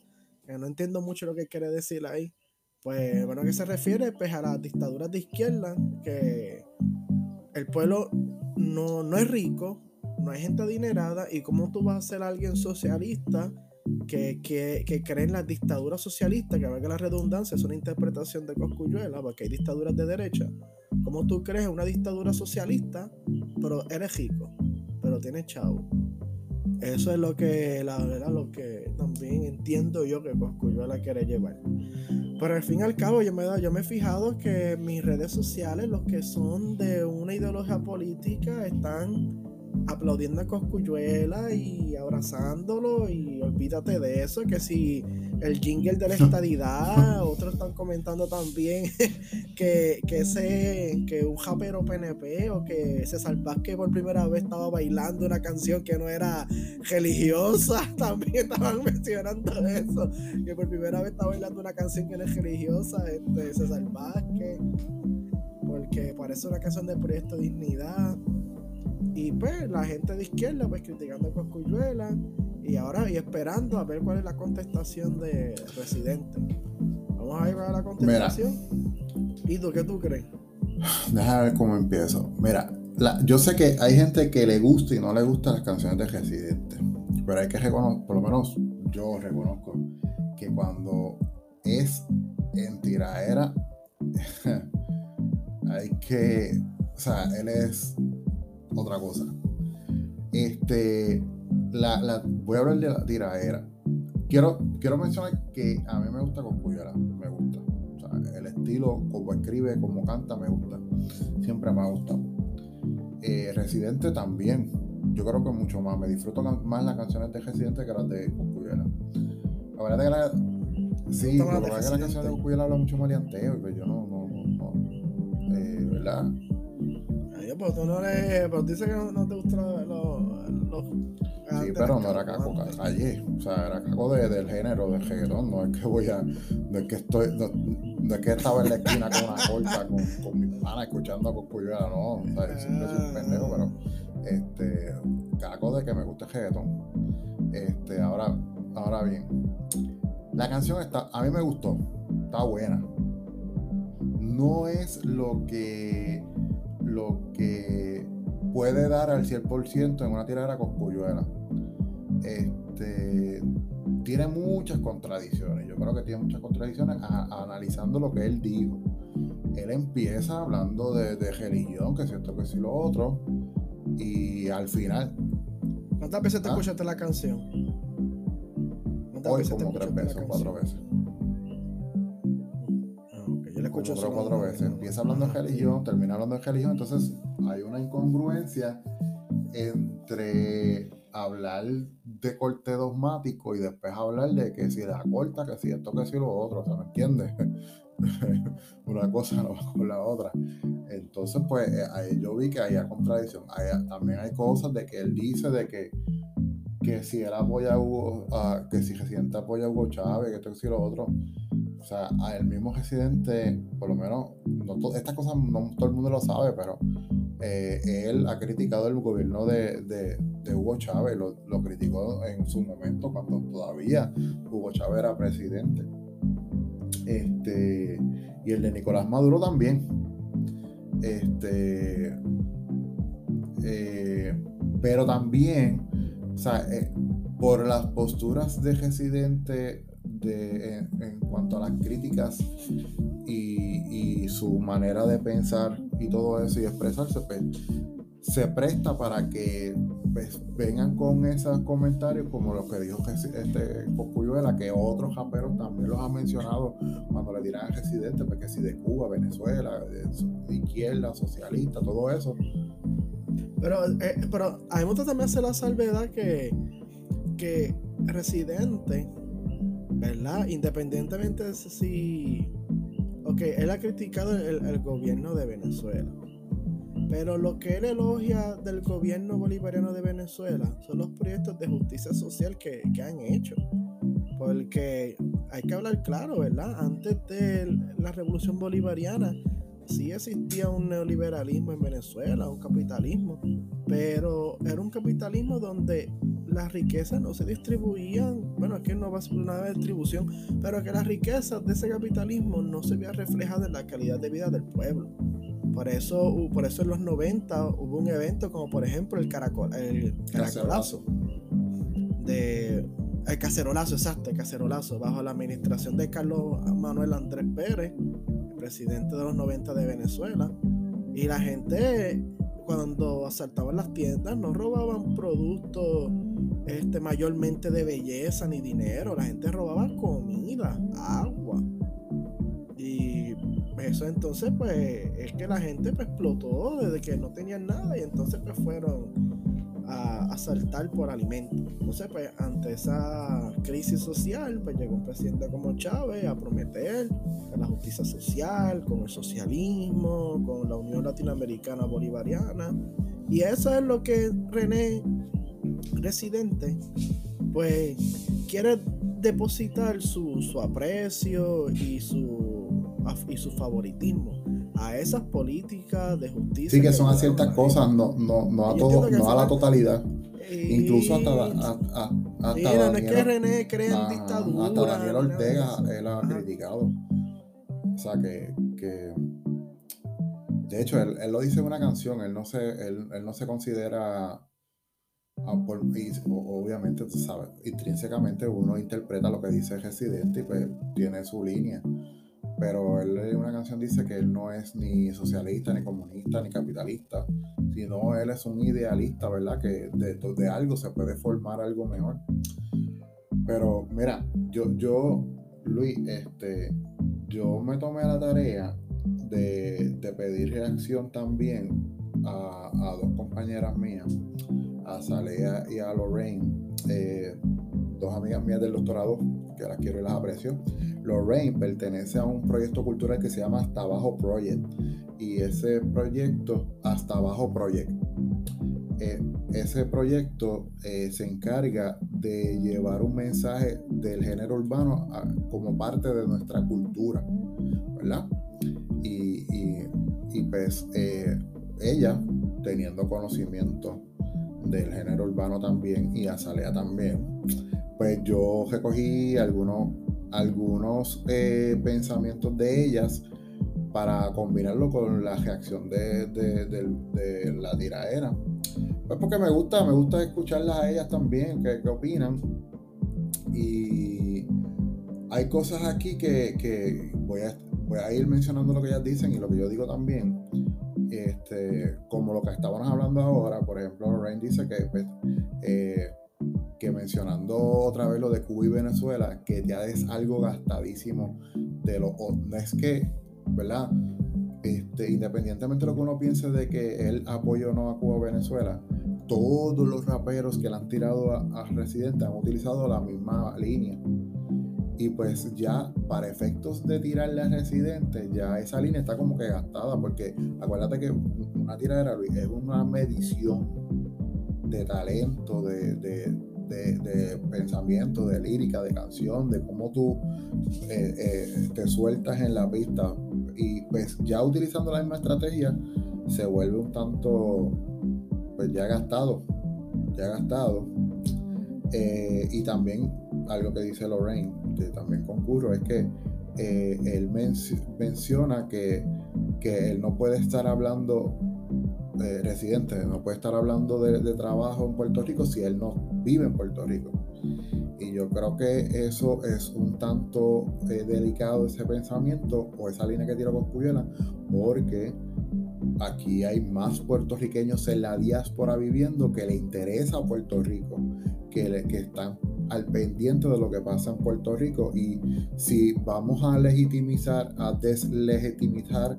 que no entiendo mucho lo que quiere decir ahí, pues bueno, que se refiere pues, a las dictaduras de izquierda, que el pueblo no, no es rico, no hay gente adinerada, y cómo tú vas a ser alguien socialista que, que, que cree en las dictaduras socialistas, que valga la redundancia, es una interpretación de Coscuyuela, porque hay dictaduras de derecha. ¿Cómo tú crees en una dictadura socialista, pero eres rico, pero tienes chavo? Eso es lo que, la verdad, lo que también entiendo yo que Coscuyuela quiere llevar. Pero al fin y al cabo, yo me, yo me he fijado que mis redes sociales, los que son de una ideología política, están aplaudiendo a Coscuyuela y abrazándolo y olvídate de eso, que si el jingle de la [laughs] estadidad, otros están comentando también [laughs] que, que ese, que un japero PNP o que César Vázquez por primera vez estaba bailando una canción que no era religiosa, [laughs] también estaban mencionando eso, que por primera vez estaba bailando una canción que no es religiosa, este César Vázquez, porque parece una canción del proyecto Dignidad. Y pues la gente de izquierda pues criticando a Coscuyuela y ahora y esperando a ver cuál es la contestación de Residente. Vamos a ir a la contestación. ¿Y tú qué tú crees? [sighs] Déjame ver cómo empiezo. Mira, yo sé que hay gente que le gusta y no le gustan las canciones de Residente, pero hay que reconocer, por lo menos yo reconozco, que cuando es en tiraera, [laughs] hay que, o sea, él es otra cosa. Este, la, voy a hablar de la tiraera. Quiero, quiero mencionar que a mí me gusta Coscuyuela, me gusta. O sea, el estilo, como escribe, como canta, me gusta. Siempre me ha gustado. Eh, Residente también. Yo creo que mucho más. Me disfruto más las canciones de Residente que las de Coscuyuela. La verdad es que la. Sí, lo que la canción de Coscuyuela habla mucho maleanteo, pero yo no, no, no, no. Eh, ¿Verdad? Ay, pero tú no eres. Pero dices que no, te gustan los. los, sí, pero no era caco calle. O sea, era caco de, del género del reggaetón. No es que voy a. No es que estoy. No, es que estaba en la esquina con una corta con, con mi pana escuchando a Coscuyuela, no. O sea, siempre soy un pendejo, pero. Este. Caco de que me gusta el reggaetón. Este, ahora. Ahora bien. La canción está. A mí me gustó. Está buena. No es lo que lo que puede dar al 100% en una tiradera con Cuyuela. Este, tiene muchas contradicciones. Yo creo que tiene muchas contradicciones analizando lo que él dijo. Él empieza hablando de, religión, que es cierto que sí lo otro, y al final. ¿Cuántas veces te ¿Ah? escuchaste la canción? Hoy como tres veces, cuatro veces escucho o cuatro veces. Empieza hablando de religión, termina hablando de religión, entonces hay una incongruencia entre hablar de corte dogmático y después hablar de que si la corta, que si esto, que si lo otro, o sea, ¿me entiendes? [laughs] una cosa no va con la otra. Entonces, pues eh, yo vi que había contradicción. también hay cosas de que él dice de que, que si él apoya a Hugo, que si Residente apoya a Hugo Chávez, que esto, que si lo otro o sea, el mismo residente, por lo menos, no estas cosas no todo el mundo lo sabe, pero eh, él ha criticado el gobierno de, de, Hugo Chávez, lo, lo, criticó en su momento cuando todavía Hugo Chávez era presidente. Este, y el de Nicolás Maduro también. Este, eh, pero también, o sea, eh, por las posturas de residente en, cuanto a las críticas y, su manera de pensar y todo eso y expresarse, pues, se presta para que pues, vengan con esos comentarios como los que dijo este Cocuyuela, que otros raperos también los han mencionado cuando le dirán al residente, porque pues, si de Cuba, Venezuela, de, izquierda, socialista, todo eso. Pero, eh, pero a mí también hace la salvedad que, que Residente ¿verdad? Independientemente de si... Ok, él ha criticado el, gobierno de Venezuela. Pero lo que él elogia del gobierno bolivariano de Venezuela son los proyectos de justicia social que, que han hecho. Porque hay que hablar claro, ¿verdad? Antes de la revolución bolivariana, sí existía un neoliberalismo en Venezuela, un capitalismo, pero era un capitalismo donde las riquezas no se distribuían, bueno, aquí no va a ser una distribución, pero que las riquezas de ese capitalismo no se veían reflejadas en la calidad de vida del pueblo. Por eso, por eso en los 90 hubo un evento como por ejemplo el, caracol, el caracolazo. El cacerolazo, exacto, el cacerolazo, bajo la administración de Carlos Manuel Andrés Pérez, presidente de los 90 de Venezuela. Y la gente cuando asaltaban las tiendas no robaban productos este, mayormente de belleza ni dinero, la gente robaba comida, agua. Y eso entonces pues es que la gente pues, explotó desde que no tenían nada y entonces pues fueron a asaltar por alimentos. Entonces, pues, ante esa crisis social, pues llegó un presidente como Chávez a prometer la justicia social, con el socialismo, con la Unión Latinoamericana Bolivariana. Y eso es lo que René, residente, pues quiere depositar su, su aprecio y su, y su favoritismo a esas políticas de justicia. Sí, que son a ciertas cosas, no, no, no a todo, no a la totalidad. Incluso hasta, hasta, hasta, no es que René crea en dictadura. Hasta Daniel Ortega él ha criticado. O sea que, que de hecho, él, lo dice en una canción, él no se, él, no se considera, ah, obviamente, tú sabes, intrínsecamente uno interpreta lo que dice el residente y pues tiene su línea. Pero él en una canción dice que él no es ni socialista, ni comunista, ni capitalista, sino él es un idealista, ¿verdad? Que de, de algo se puede formar algo mejor. Pero mira, yo, yo, Luis, este, yo me tomé la tarea de, pedir reacción también a, dos compañeras mías, a Salea y a Lorraine, eh, dos amigas mías del doctorado que las quiero y las aprecio. Lorraine pertenece a un proyecto cultural que se llama Hasta Abajo Project y ese proyecto, Hasta Abajo Project, eh, ese proyecto eh, se encarga de llevar un mensaje del género urbano como parte de nuestra cultura, ¿verdad? Y, pues eh, ella, teniendo conocimiento del género urbano también y Azalea también, pues yo recogí algunos, algunos pensamientos de ellas para combinarlo con la reacción de, la tiraera pues porque me gusta, me gusta escucharlas a ellas también, qué, opinan. Y hay cosas aquí que, voy, a, ir mencionando lo que ellas dicen y lo que yo digo también. Este, como lo que estábamos hablando ahora, por ejemplo, Lorraine dice que, pues, eh, que mencionando otra vez lo de Cuba y Venezuela, que ya es algo gastadísimo de lo no es que, ¿verdad? Este, independientemente de lo que uno piense de que él apoyó o no a Cuba o Venezuela, todos los raperos que le han tirado a, Residente han utilizado la misma línea. Y pues ya para efectos de tirarle a Residente, ya esa línea está como que gastada, porque acuérdate que una tiradera es una medición de talento, de, pensamiento, de lírica, de canción, de cómo tú eh, eh, te sueltas en la pista. Y pues ya utilizando la misma estrategia, se vuelve un tanto pues ya gastado, ya gastado. Eh, y también algo que dice Lorraine, que también concurro, es que él menciona que, él no puede estar hablando, eh, residente, no puede estar hablando de, trabajo en Puerto Rico si él no vive en Puerto Rico. Y yo creo que eso es un tanto delicado ese pensamiento o esa línea que tira con Cuyela, porque aquí hay más puertorriqueños en la diáspora viviendo que le interesa a Puerto Rico, que, que están al pendiente de lo que pasa en Puerto Rico. Y si vamos a legitimizar, a deslegitimizar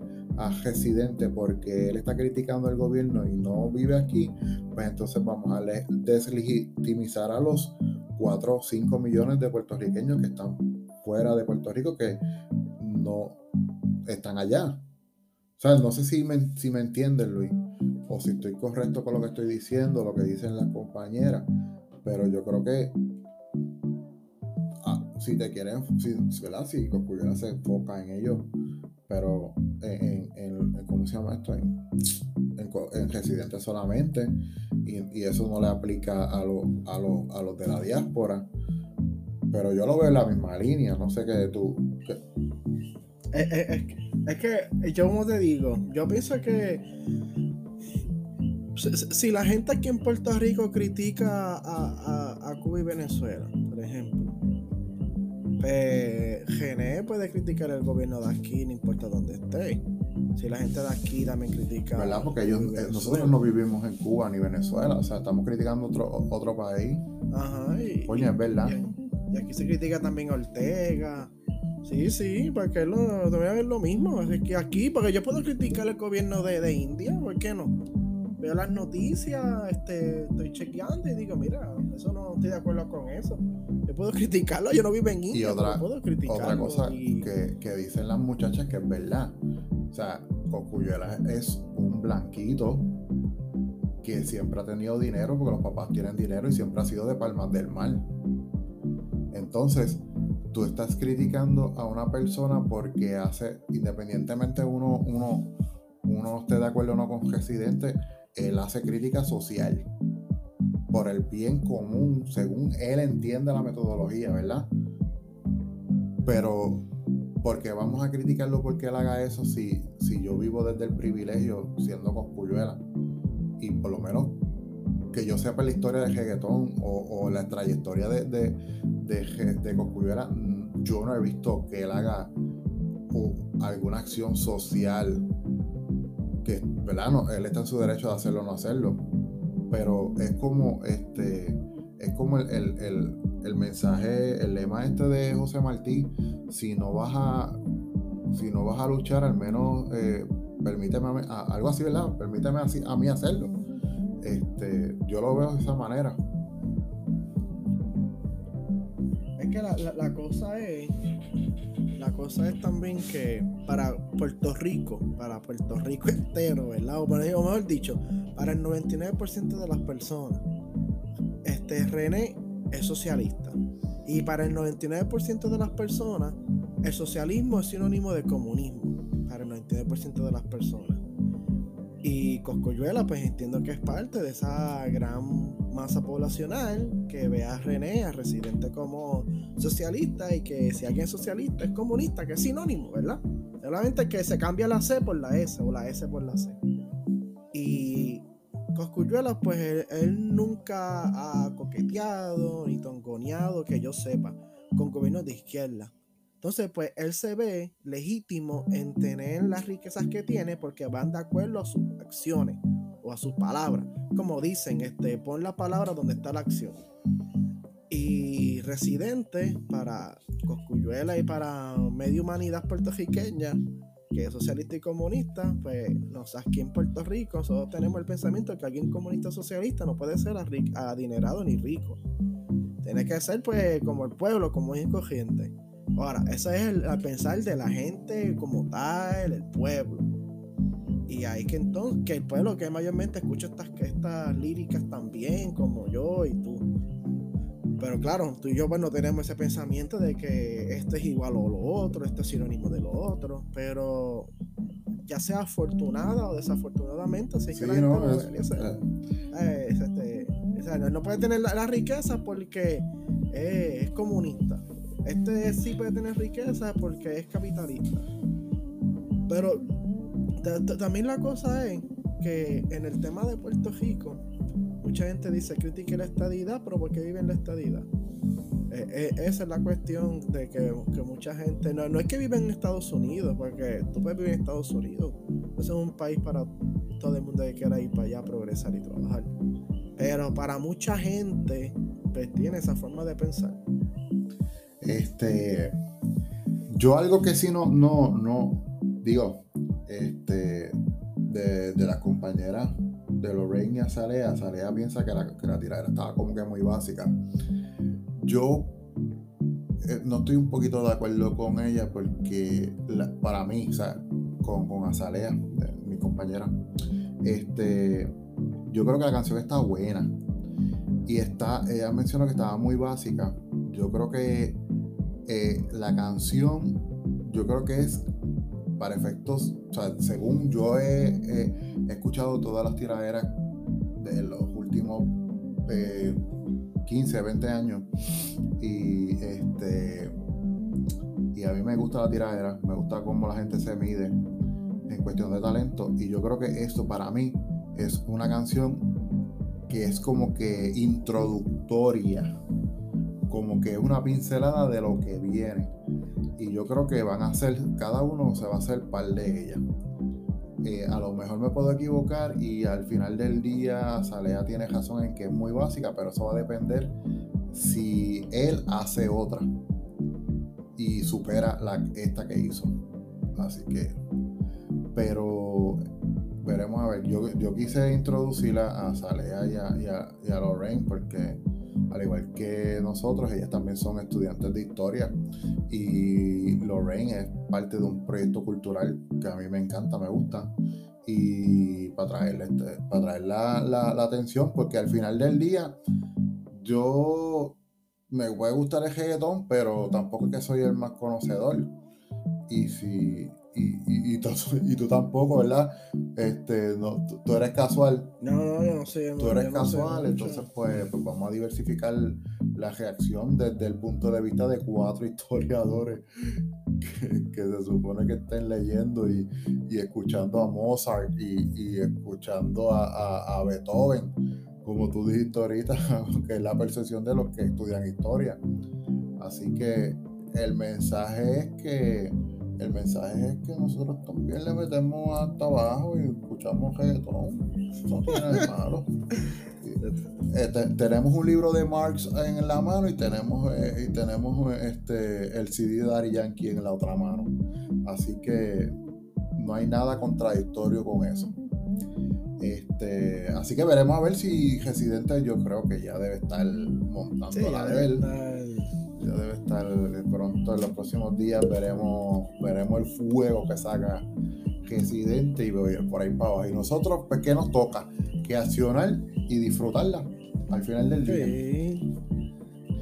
residente porque él está criticando al gobierno y no vive aquí, pues entonces vamos a deslegitimizar a los 4 o 5 millones de puertorriqueños que están fuera de Puerto Rico que no están allá. O sea, no sé si me, si me entienden, Luis, o si estoy correcto con lo que estoy diciendo, lo que dicen las compañeras, pero yo creo que ah, si te quieren, si, ¿verdad? Si se enfoca en ello, pero en, en, ¿cómo se llama esto? En, en, residentes solamente, y, eso no le aplica a, a, a los de la diáspora, pero yo lo veo en la misma línea, no sé qué tú... Es, es, es, que yo como te digo, yo pienso que si, la gente aquí en Puerto Rico critica a, Cuba y Venezuela, por ejemplo, pues Gené puede criticar el gobierno de aquí, no importa dónde esté. Si la gente de aquí también critica. ¿Verdad? Porque ellos, eh, nosotros no vivimos en Cuba ni Venezuela, o sea, estamos criticando otro, otro país. Ajá. Y, Oye, es verdad. y, aquí se critica también a Ortega Sí, sí, porque lo, debería ver lo mismo. Es que aquí, porque yo puedo criticar el gobierno de, India, ¿por qué no? Veo las noticias, este, estoy chequeando y digo, mira, eso no estoy de acuerdo con eso. Yo puedo criticarlo, yo no vivo en India, y otra, puedo criticarlo. Otra cosa que, que, dicen las muchachas que es verdad. O sea, Cocuyuela es un blanquito que siempre ha tenido dinero porque los papás tienen dinero y siempre ha sido de Palmas del Mar. Entonces, tú estás criticando a una persona porque hace, independientemente uno, uno, uno esté de acuerdo o no con residente, él hace crítica social por el bien común, según él entiende la metodología, ¿verdad? Pero porque vamos a criticarlo porque él haga eso si, si yo vivo desde el privilegio siendo coscuyuela y por lo menos que yo sepa la historia de reggaetón o, la trayectoria de, de, de, Coscuyuela, yo no he visto que él haga alguna acción social ¿verdad? No, él está en su derecho de hacerlo o no hacerlo. Pero es como este es como el, mensaje, el lema este de José Martí, si no vas a si no vas a luchar, al menos eh, permíteme algo así, ¿verdad? Permíteme así, a mí hacerlo. Este, yo lo veo de esa manera. Es que la, cosa es, la cosa es también que para Puerto Rico, para Puerto Rico entero, ¿verdad? O, mejor dicho, para el 99% de las personas, este René es socialista. Y para el 99% de las personas, el socialismo es sinónimo de comunismo. Para el 99% de las personas. Y Coscoyuela, pues entiendo que es parte de esa gran masa poblacional que ve a René, a residente, como socialista y que si alguien es socialista es comunista, que es sinónimo, ¿verdad? Solamente que se cambia la C por la S o la S por la C. Y Coscuyuela, pues él, nunca ha coqueteado ni tongoneado, que yo sepa, con gobiernos de izquierda. Entonces, pues él se ve legítimo en tener las riquezas que tiene porque van de acuerdo a sus acciones a sus palabras. Como dicen, este, pon la palabra donde está la acción. Y residente para Coscuyuela y para Medio Humanidad puertorriqueña, que es socialista y comunista, pues no sabes aquí en Puerto Rico nosotros tenemos el pensamiento de que alguien comunista socialista no puede ser adinerado ni rico. Tiene que ser pues como el pueblo, como es corriente. Ahora, ese es el, pensar de la gente como tal, el pueblo. Y ahí que entonces, que el pueblo que mayormente escucha estas, estas líricas también, como yo y tú. Pero claro, tú y yo bueno tenemos ese pensamiento de que este es igual o lo otro, este es sinónimo de lo otro, pero ya sea afortunada o desafortunadamente, sí, que no, no, este, no puede tener la, riqueza porque es comunista. Este sí puede tener riqueza porque es capitalista. Pero también la cosa es que en el tema de Puerto Rico, mucha gente dice critique la estadidad, pero ¿por qué vive en la estadidad? Eh, eh, esa es la cuestión de que, mucha gente, no, no, es que vive en Estados Unidos, porque tú puedes vivir en Estados Unidos. Eso es un país para todo el mundo que quiera ir para allá, progresar y trabajar. Pero para mucha gente, pues tiene esa forma de pensar. Este, yo algo que sí no, no, no, digo, este, de, de las compañeras de Lorraine y Azalea, Azalea piensa que la, que la tiradera estaba como que muy básica. Yo eh, no estoy un poquito de acuerdo con ella porque para mí, o sea, con, con Azalea, mi compañera, este, yo creo que la canción está buena. Y está, ella mencionó que estaba muy básica. Yo creo que eh, la canción, yo creo que es para efectos, o sea, según yo he, escuchado todas las tiraderas de los últimos 15, eh, 20 años, y este y a mí me gusta la tiradera, me gusta cómo la gente se mide en cuestión de talento, y yo creo que esto para mí es una canción que es como que introductoria como que una pincelada de lo que viene. Y yo creo que van a ser, cada uno se va a hacer par de ellas. Eh, a lo mejor me puedo equivocar y al final del día Salea tiene razón en que es muy básica, pero eso va a depender si él hace otra y supera la, esta que hizo. Así que, pero veremos a ver. Yo, yo quise introducirla a Salea y a, y a Lorraine porque al igual que nosotros, ellas también son estudiantes de historia y Lorraine es parte de un proyecto cultural que a mí me encanta, me gusta y para traerle, este, para traer la, la, atención porque al final del día yo me puede gustar el reggaetón, pero tampoco es que soy el más conocedor. Y si y, [laughs] y, tú, tampoco, ¿verdad? Este, no, tú, eres casual. No, no, no sé. Tú eres casual, entonces pues, pues, vamos a diversificar la reacción desde el punto de vista de cuatro [laughs] historiadores que, se supone que estén leyendo y, escuchando a Mozart y, escuchando a, Beethoven, como tú dijiste ahorita, [laughs] que es la percepción de los que estudian historia. Así que el mensaje es que el mensaje es que nosotros también le metemos hasta abajo y escuchamos reggaetón. No tiene de malo. [laughs] Este, tenemos un libro de Marx en la mano y tenemos, eh, y tenemos este, el CD de Dari Yankee en la otra mano. Así que no hay nada contradictorio con eso. Este, así que veremos a ver si Residente yo creo que ya debe estar montando la de él. Ya debe estar pronto en los próximos días veremos, veremos el fuego que saca Residente y por ahí para abajo. Y nosotros, pues, ¿qué nos toca? Que accionar y disfrutarla al final del día. Sí.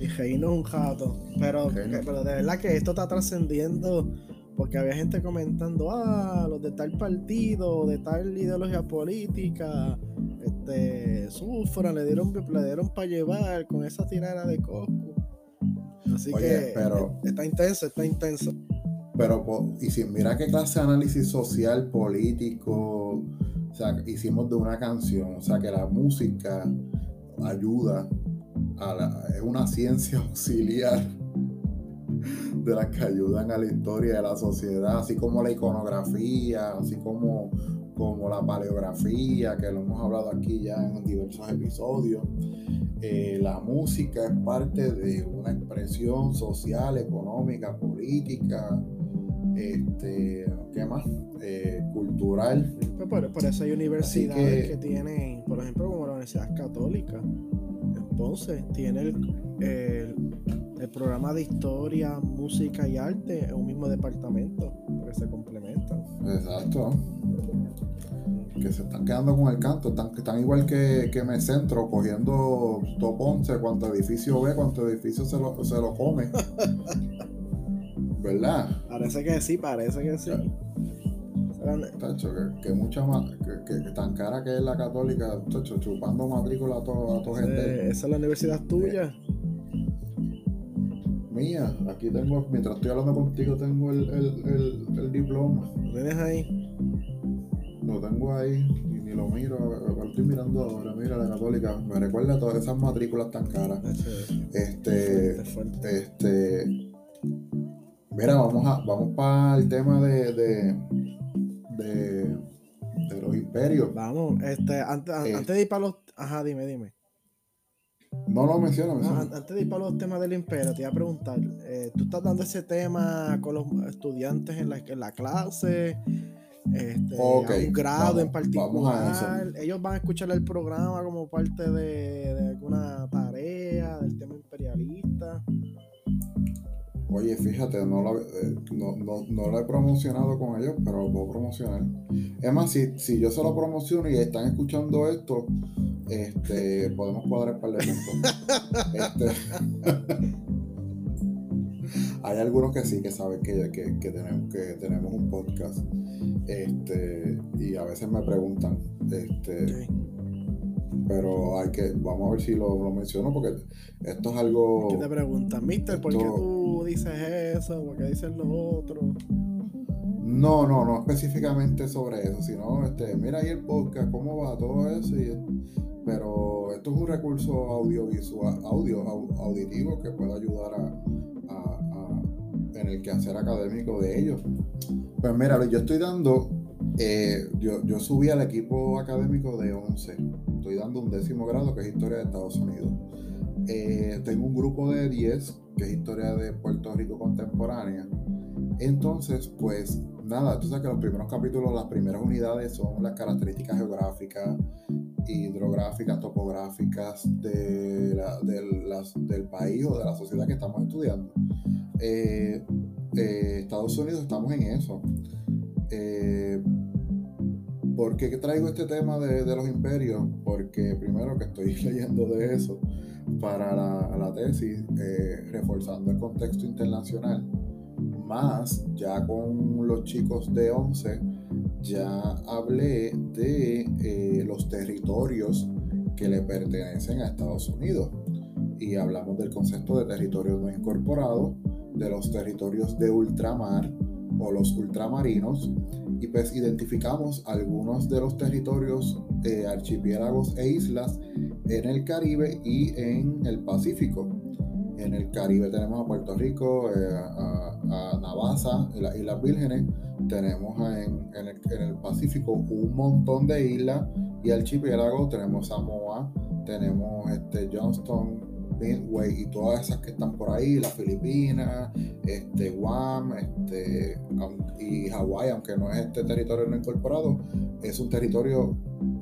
Y reírnos un jato. Pero, pero de verdad que esto está trascendiendo porque había gente comentando, ah, los de tal partido, de tal ideología política, este, sufran, le dieron, le dieron para llevar con esa tirada de Cosco. Así que pero, está intenso, está intenso. Pero, y si mira qué clase de análisis social, político, o sea, hicimos de una canción, o sea, que la música ayuda, a la, es una ciencia [laughs] auxiliar de las que ayudan a la historia de la sociedad, así como la iconografía, así como, como la paleografía, que lo hemos hablado aquí ya en diversos episodios. Eh, la música es parte de una expresión social, económica, política, este, ¿qué más? Eh, cultural. Pues por, eso hay universidades que, tienen, por ejemplo, como la Universidad Católica. Entonces, tiene el, el, programa de historia, música y arte en un mismo departamento, porque se complementan. Exacto. Que se están quedando con el canto, están, están igual que, que me centro, cogiendo top 11, cuánto edificio ve, cuánto edificio se lo, se lo come. ¿Verdad? Parece que sí, parece que sí. Tacho, que, mucha más, que, tan cara que es la católica, tacho, chupando matrícula a toda a gente. ¿Esa es la universidad tuya? Mía, aquí tengo, mientras estoy hablando contigo, tengo el, el, el, diploma. ¿Lo tienes ahí? Lo tengo ahí y ni lo miro, lo estoy mirando ahora. Mira, la católica, me recuerda todas esas matrículas tan caras. Este, este, Mira, vamos a, vamos para el tema de, de, de, los imperios. Vamos, este, antes, eh. antes de ir para los. Ajá, dime, dime. No lo menciono, antes de ir para los temas del imperio, te iba a preguntar, eh, ¿tú estás dando ese tema con los estudiantes en la, en la clase? Este, un grado en particular. Ellos van a escuchar el programa como parte de, de alguna tarea del tema imperialista. Oye, fíjate, no lo, eh, no, lo he promocionado con ellos, pero lo puedo promocionar. Es más, si, si yo se lo promociono y están escuchando esto, este, podemos cuadrar para [laughs] el este, [laughs] hay algunos que sí, que saben que, que, tenemos, que tenemos un podcast. Este, y a veces me preguntan, este, pero hay que, vamos a ver si lo, lo menciono porque esto es algo. ¿Qué te preguntan, Mister? ¿Por qué tú dices eso? ¿Por qué dices lo otro? No, no, no específicamente sobre eso, sino, este, mira ahí el podcast, cómo va todo eso. pero esto es un recurso audiovisual, audio, auditivo que puede ayudar a, en el quehacer académico de ellos. Pues mira, yo estoy dando, eh, yo, yo subí al equipo académico de 11 estoy dando un décimo grado que es historia de Estados Unidos. Eh, tengo un grupo de 10 que es historia de Puerto Rico contemporánea. Entonces, pues nada, tú sabes que los primeros capítulos, las primeras unidades son las características geográficas, hidrográficas, topográficas de del país o de la sociedad que estamos estudiando. Eh, eh, Estados Unidos estamos en eso. ¿Por qué traigo este tema de, los imperios? Porque primero que estoy [laughs] leyendo de eso para la, tesis, eh, reforzando el contexto internacional, más ya con los chicos de 11, ya hablé de eh, los territorios que le pertenecen a Estados Unidos y hablamos del concepto de territorio no incorporado de los territorios de ultramar o los ultramarinos y pues identificamos algunos de los territorios, eh, archipiélagos e islas en el Caribe y en el Pacífico. En el Caribe tenemos a Puerto Rico, eh, a, a, Navasa, las Islas Vírgenes. Tenemos en, el, Pacífico un montón de islas y archipiélagos. Tenemos Samoa, tenemos este, Johnston, Y todas esas que están por ahí, las Filipinas, este, Guam este, y Hawái, aunque no es este territorio no incorporado, es un territorio,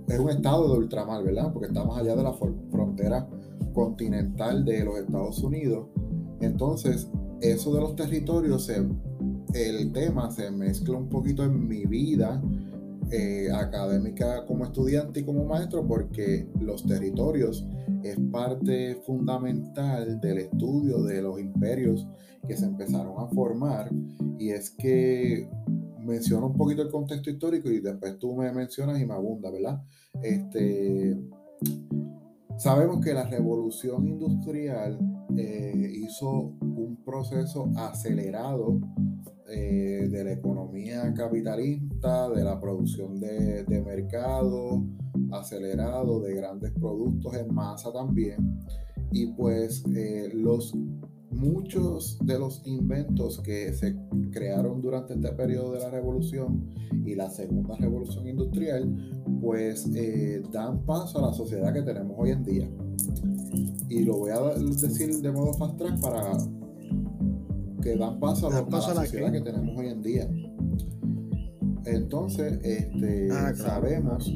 es un estado de ultramar, ¿verdad? Porque estamos allá de la frontera continental de los Estados Unidos. Entonces, eso de los territorios, el tema se mezcla un poquito en mi vida eh, académica como estudiante y como maestro porque los territorios es parte fundamental del estudio de los imperios que se empezaron a formar y es que menciono un poquito el contexto histórico y después tú me mencionas y me abunda, ¿verdad? Este, sabemos que la revolución industrial eh, hizo un proceso acelerado eh, de la economía capitalista, de la producción de, mercado acelerado, de grandes productos en masa también. Y pues eh, los muchos de los inventos que se crearon durante este periodo de la revolución y la segunda revolución industrial, pues eh, dan paso a la sociedad que tenemos hoy en día. Y lo voy a decir de modo fast track para que dan paso a, la sociedad que tenemos hoy en día. Entonces, este, ah, sabemos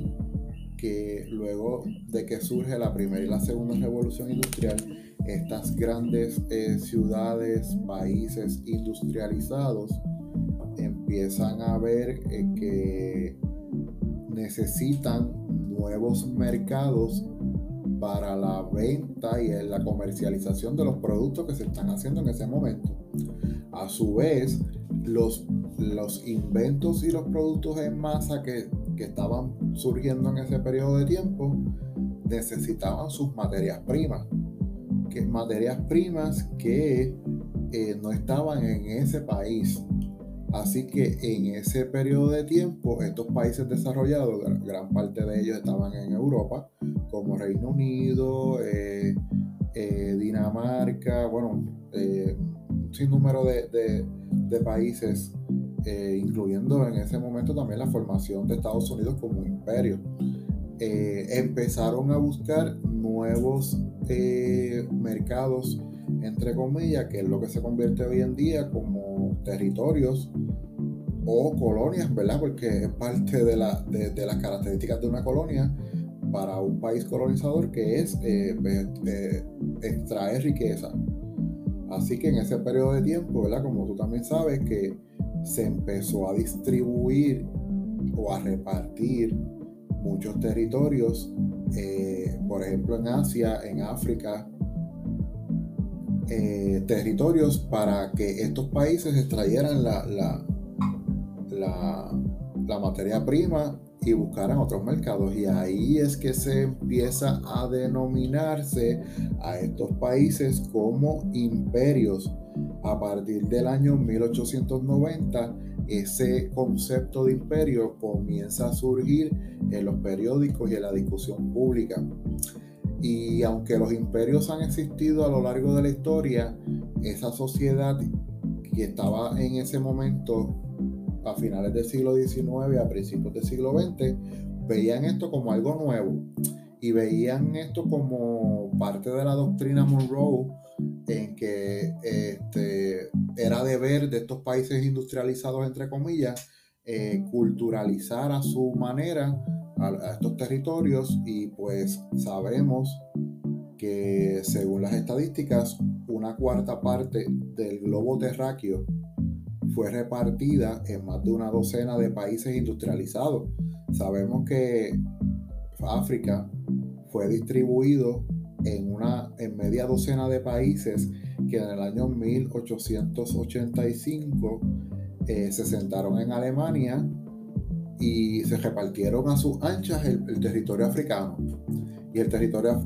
que luego de que surge la primera y la segunda revolución industrial, estas grandes eh, ciudades, países industrializados empiezan a ver eh, que necesitan nuevos mercados para la venta y la comercialización de los productos que se están haciendo en ese momento. A su vez, los, los inventos y los productos en masa que, estaban surgiendo en ese periodo de tiempo necesitaban sus materias primas, que materias primas que eh, no estaban en ese país. Así que en ese periodo de tiempo, estos países desarrollados, gran parte de ellos estaban en Europa, como Reino Unido, eh, eh, Dinamarca, bueno, sin número de, países, eh, incluyendo en ese momento también la formación de Estados Unidos como imperio. Eh, empezaron a buscar nuevos eh, mercados, entre comillas, que es lo que se convierte hoy en día como territorios o colonias, ¿verdad? Porque es parte de, la, de, las características de una colonia para un país colonizador que es extraer riqueza. Así que en ese periodo de tiempo, ¿verdad? Como tú también sabes, que se empezó a distribuir o a repartir muchos territorios, eh, por ejemplo en Asia, en África, eh, territorios para que estos países extrayeran la, la, la materia prima y buscaran otros mercados. Y ahí es que se empieza a denominarse a estos países como imperios. A partir del año 1890, ese concepto de imperio comienza a surgir en los periódicos y en la discusión pública. Y aunque los imperios han existido a lo largo de la historia, esa sociedad que estaba en ese momento a finales del siglo XIX, a principios del siglo XX, veían esto como algo nuevo. Y veían esto como parte de la doctrina Monroe en que este, era deber de estos países industrializados, entre comillas, eh, culturalizar a su manera a, estos territorios y pues sabemos que según las estadísticas, una cuarta parte del globo terráqueo fue repartida en más de una docena de países industrializados. Sabemos que África fue distribuido en una en media docena de países que en el año 1885 eh, se sentaron en Alemania y se repartieron a sus anchas el, territorio africano. Y el territorio...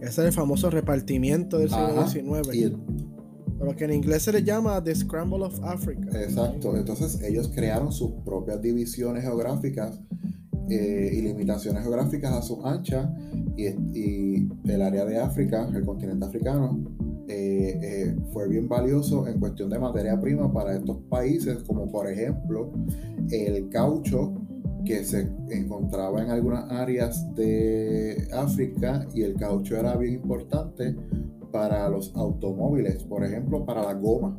Ese es el famoso repartimiento del siglo XIX. Pero que en inglés se le llama The Scramble of Africa. Exacto, entonces ellos crearon sus propias divisiones geográficas eh, y limitaciones geográficas a su ancha y, el área de África, el continente africano, eh, eh, fue bien valioso en cuestión de materia prima para estos países, como por ejemplo el caucho que se encontraba en algunas áreas de África y el caucho era bien importante para los automóviles, por ejemplo, para la goma.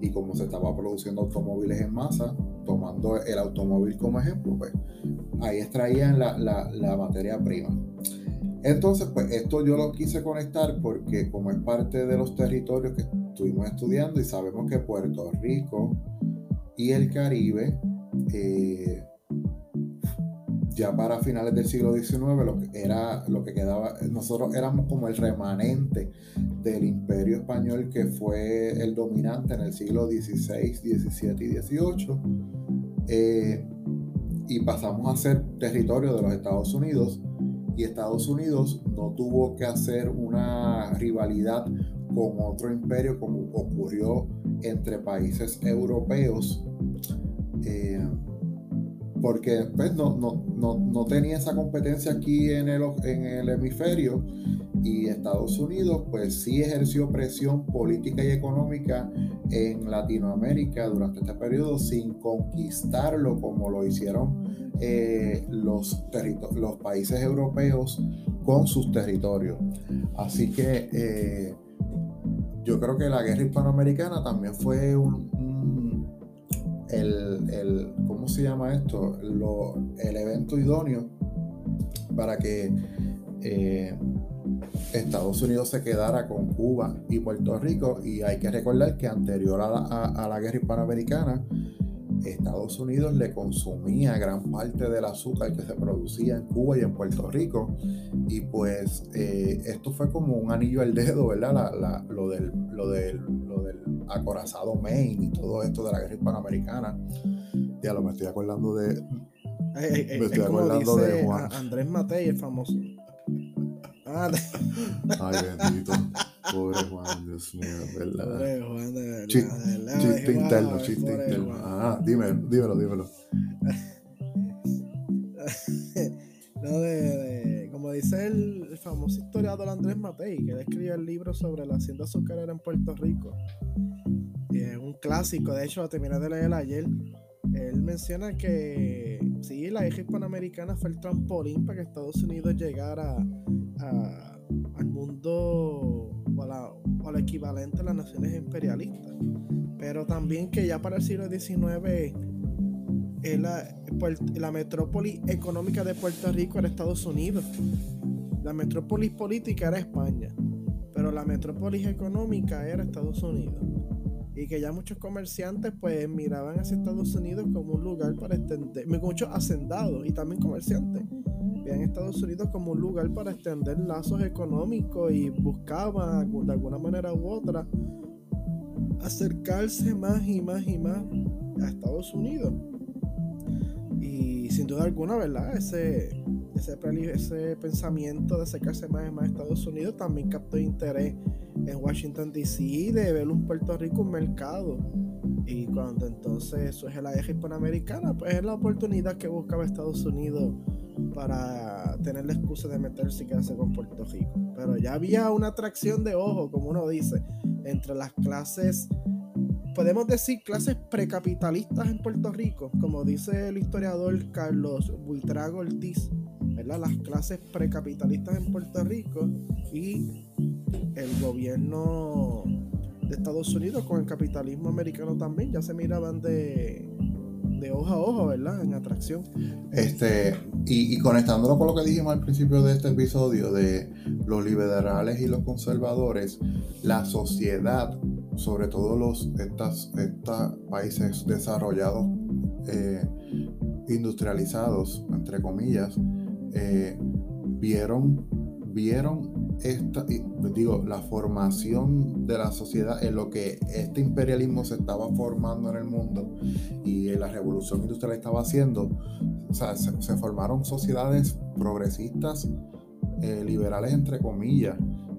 Y como se estaba produciendo automóviles en masa, tomando el automóvil como ejemplo, pues ahí extraían la, la, materia prima. Entonces, pues esto yo lo quise conectar porque como es parte de los territorios que estuvimos estudiando y sabemos que Puerto Rico y el Caribe eh, ya para finales del siglo XIX lo que era lo que quedaba nosotros éramos como el remanente del imperio español que fue el dominante en el siglo XVI, XVII y XVIII eh, y pasamos a ser territorio de los Estados Unidos y Estados Unidos no tuvo que hacer una rivalidad con otro imperio como ocurrió entre países europeos eh, porque pues, no, no, tenía esa competencia aquí en el, en el hemisferio y Estados Unidos pues sí ejerció presión política y económica en Latinoamérica durante este periodo sin conquistarlo como lo hicieron eh, los, los países europeos con sus territorios. Así que eh, yo creo que la guerra hispanoamericana también fue un, el, ¿cómo se llama esto? el evento idóneo para que eh, Estados Unidos se quedara con Cuba y Puerto Rico y hay que recordar que anterior a la guerra hispanoamericana Estados Unidos le consumía gran parte del azúcar que se producía en Cuba y en Puerto Rico. Y pues eh, esto fue como un anillo al dedo, ¿verdad? lo, del, lo, del, lo del acorazado Maine y todo esto de la guerra hispanoamericana. Ya lo me estoy acordando de... me estoy acordando de Juan. Andrés Matei, el famoso. Ah, Ay, bendito. Pobre Juan, Dios mío, ¿verdad? Pobre Juan, de verdad. Chiste, interno, chiste interno. Ah, dímelo, dímelo, dímelo. [laughs] no, de, como dice el, famoso historiador Andrés Matei, que escribió el libro sobre la hacienda azucarera en Puerto Rico. es un clásico, de hecho lo terminé de leer ayer. Él menciona que sí, la hija hispanoamericana fue el trampolín para que Estados Unidos llegara a, al mundo o, al equivalente a las naciones imperialistas. Pero también que ya para el siglo XIX la, la metrópoli económica de Puerto Rico era Estados Unidos. La metrópolis política era España, pero la metrópolis económica era Estados Unidos. Y que ya muchos comerciantes pues miraban hacia Estados Unidos como un lugar para extender, muchos hacendados y también comerciantes en Estados Unidos como un lugar para extender lazos económicos y buscaba de alguna manera u otra acercarse más y más y más a Estados Unidos. Y sin duda alguna, ¿verdad? Ese, ese, ese pensamiento de acercarse más y más a Estados Unidos también captó interés en Washington DC de ver un Puerto Rico un mercado. Y cuando entonces surge la eje hispanoamericana, pues es la oportunidad que buscaba Estados Unidos para tener la excusa de meterse y quedarse con Puerto Rico. Pero ya había una atracción de ojo, como uno dice, entre las clases, podemos decir clases precapitalistas en Puerto Rico, como dice el historiador Carlos Buitrago Ortiz, ¿verdad? Las clases precapitalistas en Puerto Rico y el gobierno de Estados Unidos con el capitalismo americano también, ya se miraban de de ojo a ojo, ¿verdad? En atracción. Este, y, conectándolo con lo que dijimos al principio de este episodio de los liberales y los conservadores, la sociedad, sobre todo los estos países desarrollados, eh, industrializados, entre comillas, eh, vieron, vieron esta, digo, la formación de la sociedad en lo que este imperialismo se estaba formando en el mundo y la revolución industrial estaba haciendo, o sea, se, formaron sociedades progresistas, eh, liberales entre comillas,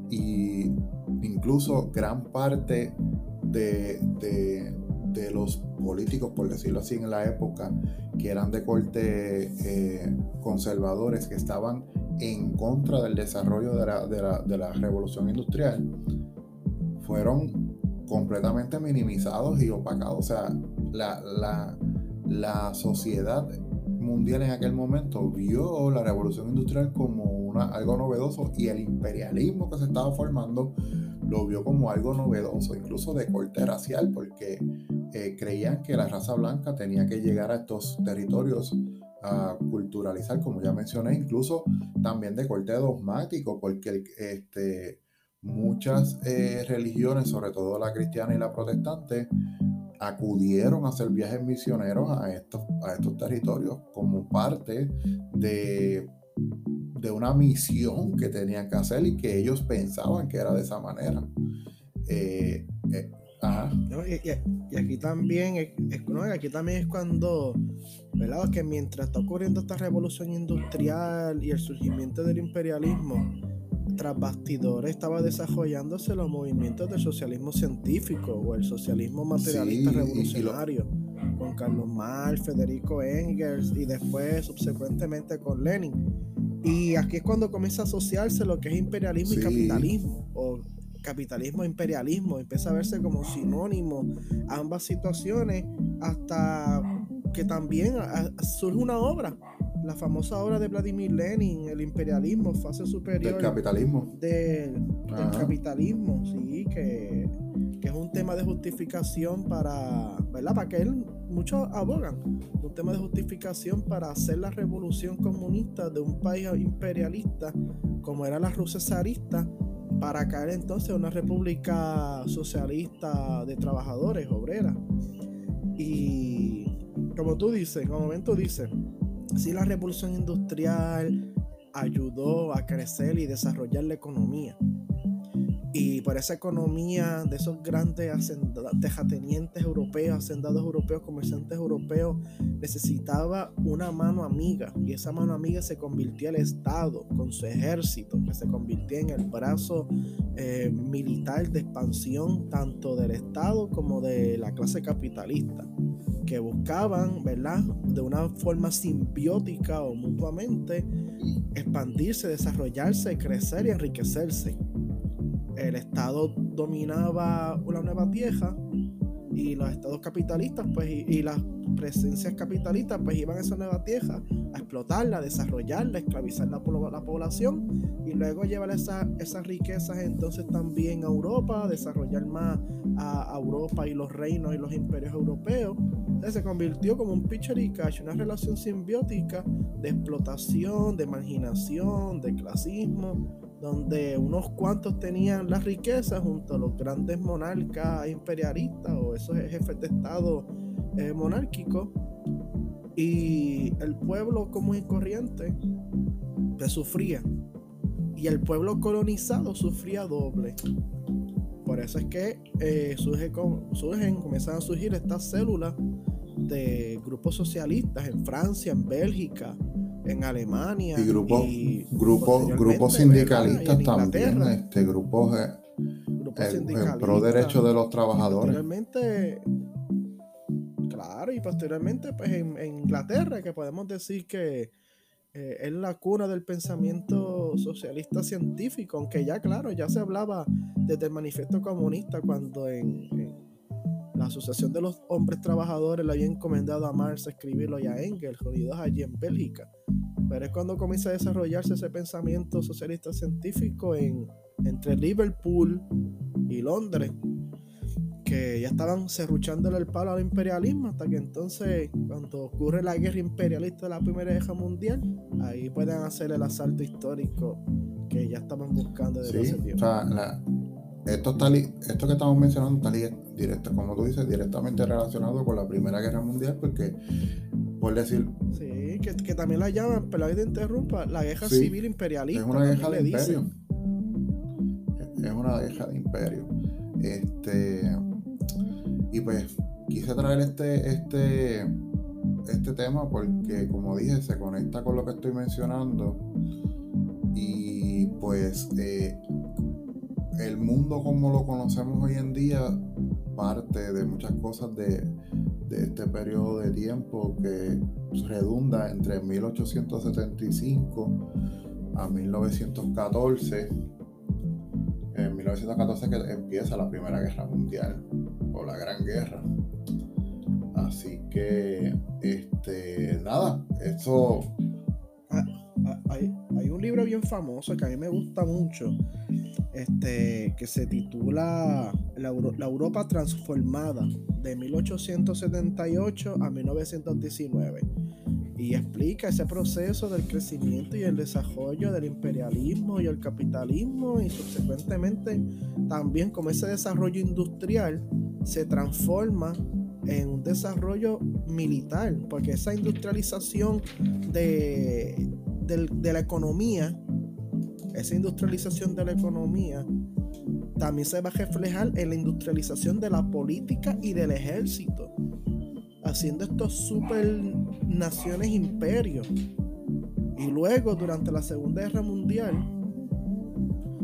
y incluso gran parte de, los políticos, por decirlo así, en la época, que eran de corte eh, conservadores, que estaban en contra del desarrollo de la, de la revolución industrial, fueron completamente minimizados y opacados. O sea, la, la, sociedad mundial en aquel momento vio la revolución industrial como una, algo novedoso y el imperialismo que se estaba formando lo vio como algo novedoso, incluso de corte racial, porque eh, creían que la raza blanca tenía que llegar a estos territorios culturalizar, como ya mencioné, incluso también de corte dogmático, porque este, muchas eh, religiones, sobre todo la cristiana y la protestante, acudieron a hacer viajes misioneros a estos, a estos territorios como parte de, de una misión que tenían que hacer y que ellos pensaban que era de esa manera. Eh, eh, y, aquí también es, aquí también es cuando, ¿verdad? Que mientras está ocurriendo esta revolución industrial y el surgimiento del imperialismo, tras bastidores estaba desarrollándose los movimientos del socialismo científico o el socialismo materialista revolucionario, con Carlos Marx, Federico Engels y después subsecuentemente con Lenin. Y aquí es cuando comienza a asociarse lo que es imperialismo y capitalismo, o capitalismo e imperialismo, empieza a verse como sinónimo ambas situaciones hasta que también surge una obra la famosa obra de Vladimir Lenin, El imperialismo, fase superior. Del capitalismo. del capitalismo, sí, que, es un tema de justificación para, ¿verdad? Para que él, muchos abogan, un tema de justificación para hacer la revolución comunista de un país imperialista como era la Rusia zarista, para caer entonces en una república socialista de trabajadores, obreras. Y como tú dices, como momento dices, si la revolución industrial ayudó a crecer y desarrollar la economía. Y por esa economía de esos grandes tejatenientes europeos, hacendados europeos, comerciantes europeos, necesitaba una mano amiga. Y esa mano amiga se convirtió el Estado con su ejército, que se convirtió en el brazo eh, militar de expansión tanto del Estado como de la clase capitalista que buscaban, ¿verdad? De una forma simbiótica o mutuamente, expandirse, desarrollarse, crecer y enriquecerse. El Estado dominaba una nueva tierra y los estados capitalistas pues y, las presencias capitalistas pues iban a esa nueva tierra a explotarla, desarrollarla, esclavizar la, la población y luego llevar esa, esas riquezas entonces también a Europa, desarrollar más a, Europa y los reinos y los imperios europeos. Entonces se convirtió como un pitcher y cash, una relación simbiótica de explotación, de marginación, de clasismo, donde unos cuantos tenían la riqueza junto a los grandes monarcas imperialistas o esos jefes de Estado eh, monárquicos y el pueblo común y corriente pues, sufría y el pueblo colonizado sufría doble. Por eso es que eh, surge, surgen, comienzan a surgir estas células de grupos socialistas en Francia, en Bélgica, en Alemania. Y grupos, grupos, grupos sindicalistas también, este, grupos, eh, eh, pro derecho de los trabajadores. Posteriormente, claro, y posteriormente pues en, Inglaterra, que podemos decir que eh, es la cuna del pensamiento socialista científico, aunque ya claro, ya se hablaba desde el manifiesto comunista cuando en, la Asociación de los Hombres Trabajadores le había encomendado a Marx escribirlo y a Engels, jodidos allí en Bélgica. Pero es cuando comienza a desarrollarse ese pensamiento socialista científico en, entre Liverpool y Londres, que ya estaban cerruchándole el palo al imperialismo, hasta que entonces, cuando ocurre la guerra imperialista de la Primera Guerra Mundial, ahí pueden hacer el asalto histórico que ya estaban buscando desde ese tiempo. Esto, está esto que estamos mencionando está directo, como tú dices, directamente relacionado con la Primera Guerra Mundial, porque, por decir, sí que, también la llaman, pero ahí te interrumpa, la guerra civil imperialista. Es una guerra de imperio. Es una guerra de imperio. Este. Y pues quise traer este, este, este tema porque, como dije, se conecta con lo que estoy mencionando. Y pues eh, el mundo como lo conocemos hoy en día parte de muchas cosas de, este periodo de tiempo que redunda entre 1875 a 1914. En 1914 que empieza la Primera Guerra Mundial o la Gran Guerra. Así que, este, nada, eso... Ah, ah, hay, un libro bien famoso que a mí me gusta mucho, este, que se titula la, Europa transformada de 1878 a 1919 y explica ese proceso del crecimiento y el desarrollo del imperialismo y el capitalismo y subsecuentemente también como ese desarrollo industrial se transforma en un desarrollo militar, porque esa industrialización de, de la economía, esa industrialización de la economía también se va a reflejar en la industrialización de la política y del ejército haciendo estos super naciones imperios. Y luego, durante la Segunda Guerra Mundial,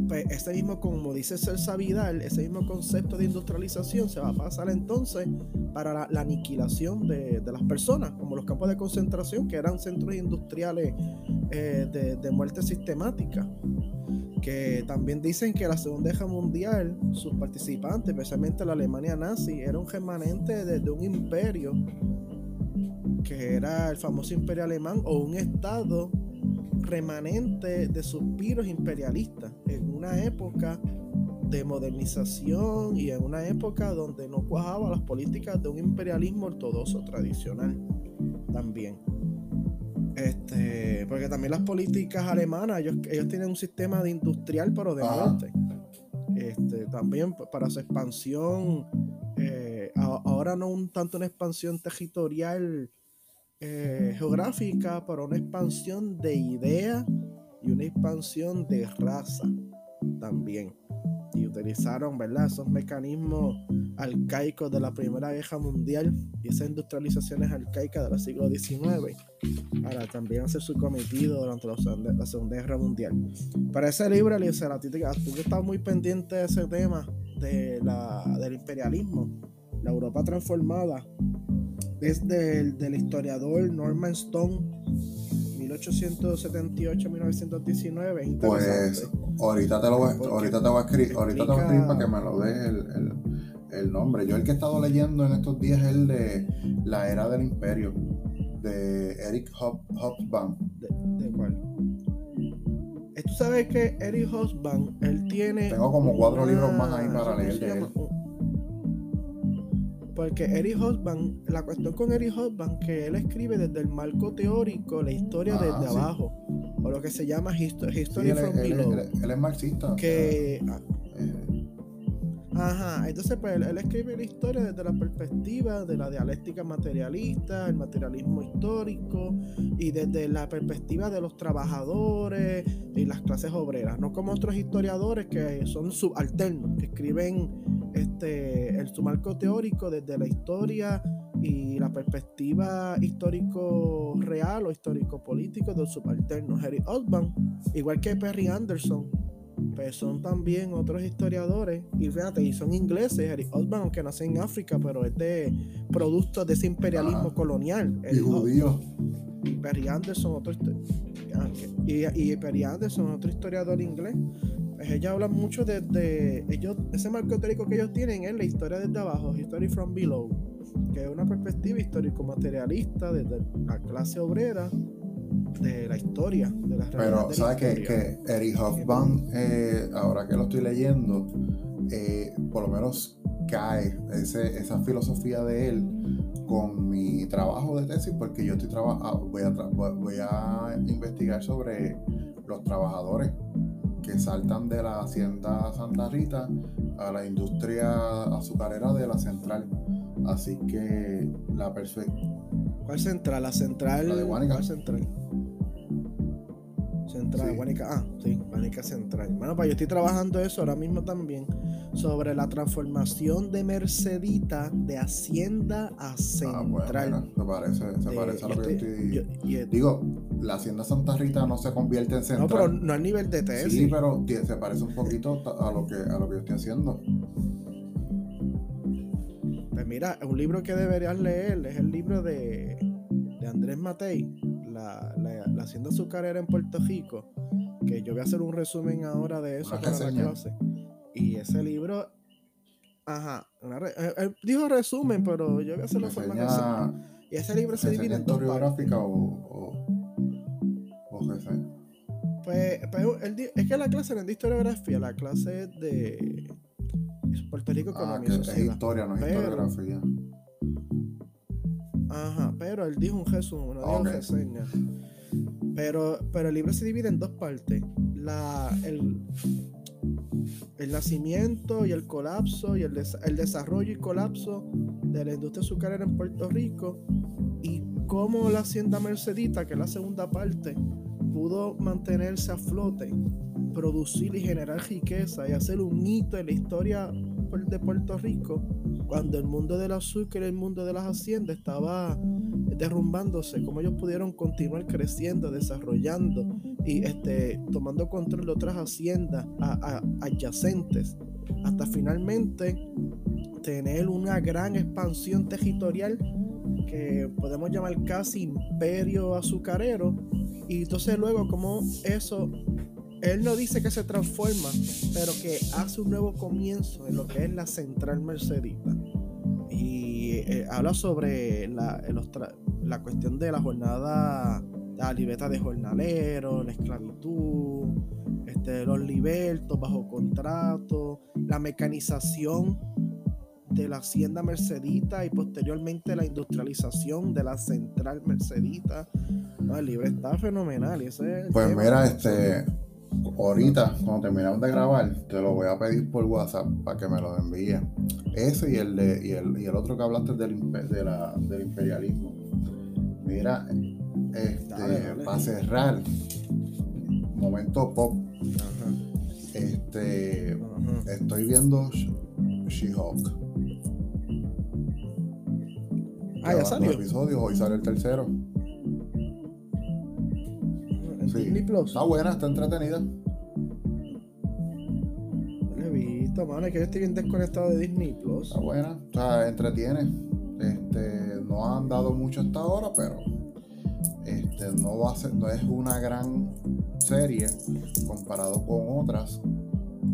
pues ese mismo, como dice Celsa Vidal, ese mismo concepto de industrialización se va a pasar entonces para la, aniquilación de, las personas, como los campos de concentración, que eran centros industriales eh, de, de muerte sistemática. Que también dicen que la Segunda Guerra Mundial, sus participantes, especialmente la Alemania nazi, era un remanente de, un imperio, que era el famoso imperio alemán, o un estado remanente de suspiros imperialistas, en una época de modernización y en una época donde no cuajaba las políticas de un imperialismo ortodoxo tradicional también. Este, porque también las políticas alemanas, ellos, ellos tienen un sistema de industrial, pero de muerte. Este, también para su expansión, eh, ahora no un tanto una expansión territorial eh, geográfica, pero una expansión de idea y una expansión de raza también y utilizaron ¿verdad? esos mecanismos arcaicos de la Primera Guerra Mundial y esas industrializaciones arcaicas del siglo XIX para también hacer su cometido durante la, Segunda Guerra Mundial. Para ese libro, Elisa, tú que estás muy pendiente de ese tema de la, del imperialismo, la Europa transformada, es del, del historiador Norman Stone 1878-1919. Pues ahorita te lo voy, ahorita te voy a escribir, ahorita te voy a escribir para que me lo des el, el, nombre. Yo el que he estado leyendo en estos días es el de La Era del Imperio, de Eric Hobsbawm. ¿De, ¿De, cuál? Eh, Tú sabes que Eric Hobsbawm, él tiene. Tengo como cuatro libros más ahí para leer de él. Porque Eric Hobsbawm, la cuestión con Eric Hobsbawm, que él escribe desde el marco teórico la historia desde abajo, o lo que se llama History, history from Below. Él, es marxista. Que, ah, eh. Ajá, entonces pues él, escribe la historia desde la perspectiva de la dialéctica materialista, el materialismo histórico y desde la perspectiva de los trabajadores y las clases obreras, no como otros historiadores que son subalternos, que escriben este, el, su marco teórico desde la historia y la perspectiva histórico real o histórico político del subalterno. Harry Osborn, igual que Perry Anderson, pues son también otros historiadores y fíjate, y son ingleses, Harry Osborn, aunque nace en África, pero es de producto de ese imperialismo colonial. Y judío. Y Perry Anderson, otro y, y Perry Anderson, otro historiador inglés pues ella habla mucho de, ellos, ese marco teórico que ellos tienen es la historia desde abajo, History from Below, que es una perspectiva histórico-materialista desde la clase obrera de la historia, de la Pero, ¿sabes que, que Eric Hobsbawm, eh, ahora que lo estoy leyendo, eh, por lo menos cae ese, esa filosofía de él con mi trabajo de tesis, porque yo estoy trabajando, voy a, voy a investigar sobre los trabajadores que saltan de la hacienda Santa Rita a la industria azucarera de la central. Así que la perfecta. ¿Cuál central? La central. La de Guanica. ¿Cuál central? Central, Guanica, ah, sí, Guanica Central. Bueno, pues yo estoy trabajando eso ahora mismo también sobre la transformación de Mercedita de Hacienda a ah, Central. Ah, se parece, se parece a lo que estoy. Digo, la Hacienda Santa Rita no se convierte en Central. No, pero no a nivel de tesis. Sí, pero se parece un poquito a lo que, a lo que yo estoy haciendo. Pues mira, un libro que deberías leer es el libro de, de Andrés Matei la, la, hacienda azucarera en Puerto Rico, que yo voy a hacer un resumen ahora de eso para la clase. Y ese libro, ajá, eh, él dijo resumen, pero yo voy a hacer la forma que Y ese libro se divide en dos partes. o, o, Pues, pues es que la clase no es de historiografía, la clase es de Puerto Rico ah, que es historia, no es historiografía. Ajá, pero él dijo un resumen, no dijo reseña. Pero, pero el libro se divide en dos partes. La, el, el nacimiento y el colapso y el, el desarrollo y colapso de la industria azucarera en Puerto Rico y cómo la hacienda Mercedita, que es la segunda parte, pudo mantenerse a flote, producir y generar riqueza y hacer un hito en la historia de Puerto Rico cuando el mundo del azúcar y el mundo de las haciendas estaba derrumbándose, cómo ellos pudieron continuar creciendo, desarrollando y este, tomando control de otras haciendas adyacentes, hasta finalmente tener una gran expansión territorial que podemos llamar casi imperio azucarero. Y entonces luego como eso él no dice que se transforma, pero que hace un nuevo comienzo en lo que es la central mercedita. Y eh, habla sobre la, la, cuestión de la jornada, la libertad de jornaleros, la esclavitud, este, los libertos bajo contrato, la mecanización de la hacienda mercedita y posteriormente la industrialización de la central mercedita. el libro está fenomenal. pues mira, este ahorita, cuando terminamos de grabar, te lo voy a pedir por WhatsApp para que me lo envíes. Ese y el, de, y el, y el otro que hablaste del, de la, del imperialismo. Mira, este, para cerrar, momento pop. Este, estoy viendo She-Hulk. Ah, ya salió. episodios, hoy sale el tercero. Disney Plus. Está buena, está entretenida. No he visto, mano. Es que yo estoy bien desconectado de Disney Plus. Está buena, o sea, entretiene. Este, no han dado mucho hasta ahora, pero este, no va a ser, no es una gran serie comparado con otras.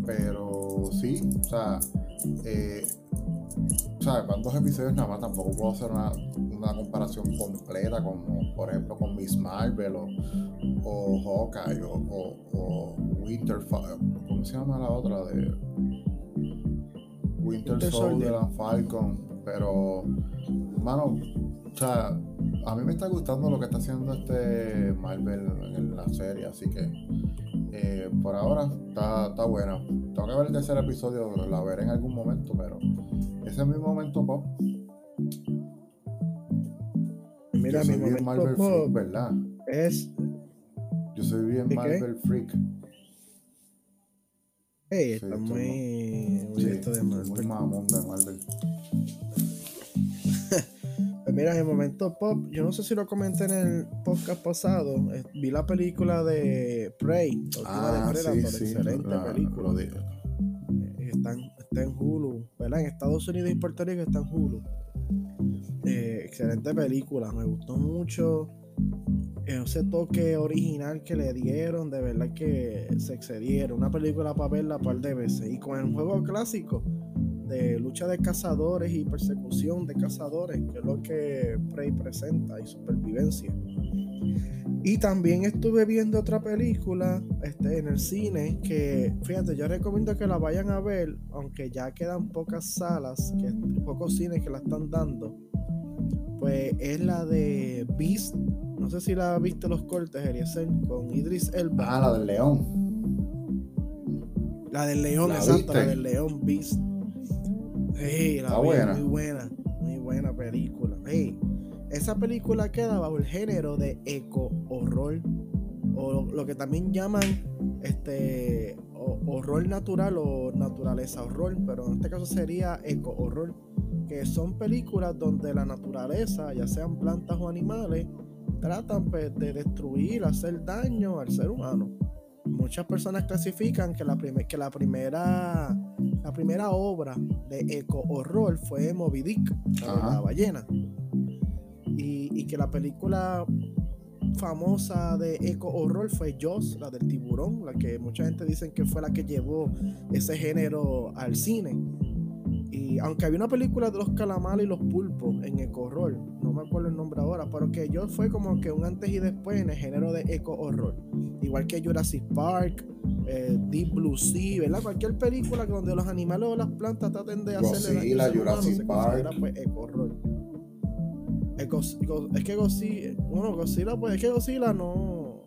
Pero sí, o sea, eh, ¿sabes? Van dos episodios nada más, tampoco puedo hacer una, comparación completa como, por ejemplo, con Miss Marvel o, o Hawkeye o, o, o Winterfell. ¿Cómo se llama la otra? De Winter, Soldier and Falcon. Pero, mano, o sea, a mí me está gustando lo que está haciendo este Marvel en la serie, así que eh, por ahora está, está buena. Tengo que ver el tercer episodio, la veré en algún momento, pero ese es mi momento pop. Mira, Yo soy mi bien Marvel Freak, ¿verdad? Es. Yo soy bien Marvel Freak. Hey, está muy. Muy, esto de Marvel. muy mamón de Marvel. [laughs] pues mira, en el momento pop, yo no sé si lo comenté en el podcast pasado. Eh, vi la película de Prey, ah, de Predator, sí, excelente película. Eh, está, está en Hulu, En Estados Unidos y Puerto Rico está en Hulu. Eh, excelente película, me gustó mucho. Ese toque original que le dieron, de verdad que se excedieron. Una película para verla un par de veces. Y con el juego clásico de lucha de cazadores y persecución de cazadores, que es lo que Prey presenta y supervivencia. Y también estuve viendo otra película este, en el cine que, fíjate, yo recomiendo que la vayan a ver, aunque ya quedan pocas salas, que, pocos cines que la están dando. Pues es la de Beast. No sé si la viste los cortes, Eliezer, con Idris Elba. Ah, la del León. La del León, exacto, la del León Beast. Hey, la buena. muy buena, muy buena película. Hey, esa película queda bajo el género de eco horror. o lo que también llaman este horror natural o naturaleza horror, pero en este caso sería eco horror, que son películas donde la naturaleza, ya sean plantas o animales, tratan pues, de destruir, hacer daño al ser humano. Muchas personas clasifican que la, que la primera la primera obra de eco horror fue Moby Dick, la ballena. Y, que la película famosa de eco horror fue Joss, la del tiburón, la que mucha gente dice que fue la que llevó ese género al cine. Y aunque había una película de los calamares y los pulpos en eco horror, no me acuerdo el nombre ahora, pero que Joss fue como que un antes y después en el género de eco horror. Igual que Jurassic Park, eh, Deep Blue Sea, ¿verdad? Cualquier película donde los animales o las plantas traten de hacerle la Jurassic Park. Pues, eco horror. Es que Godzilla, bueno, Godzilla, pues es que Godzilla no.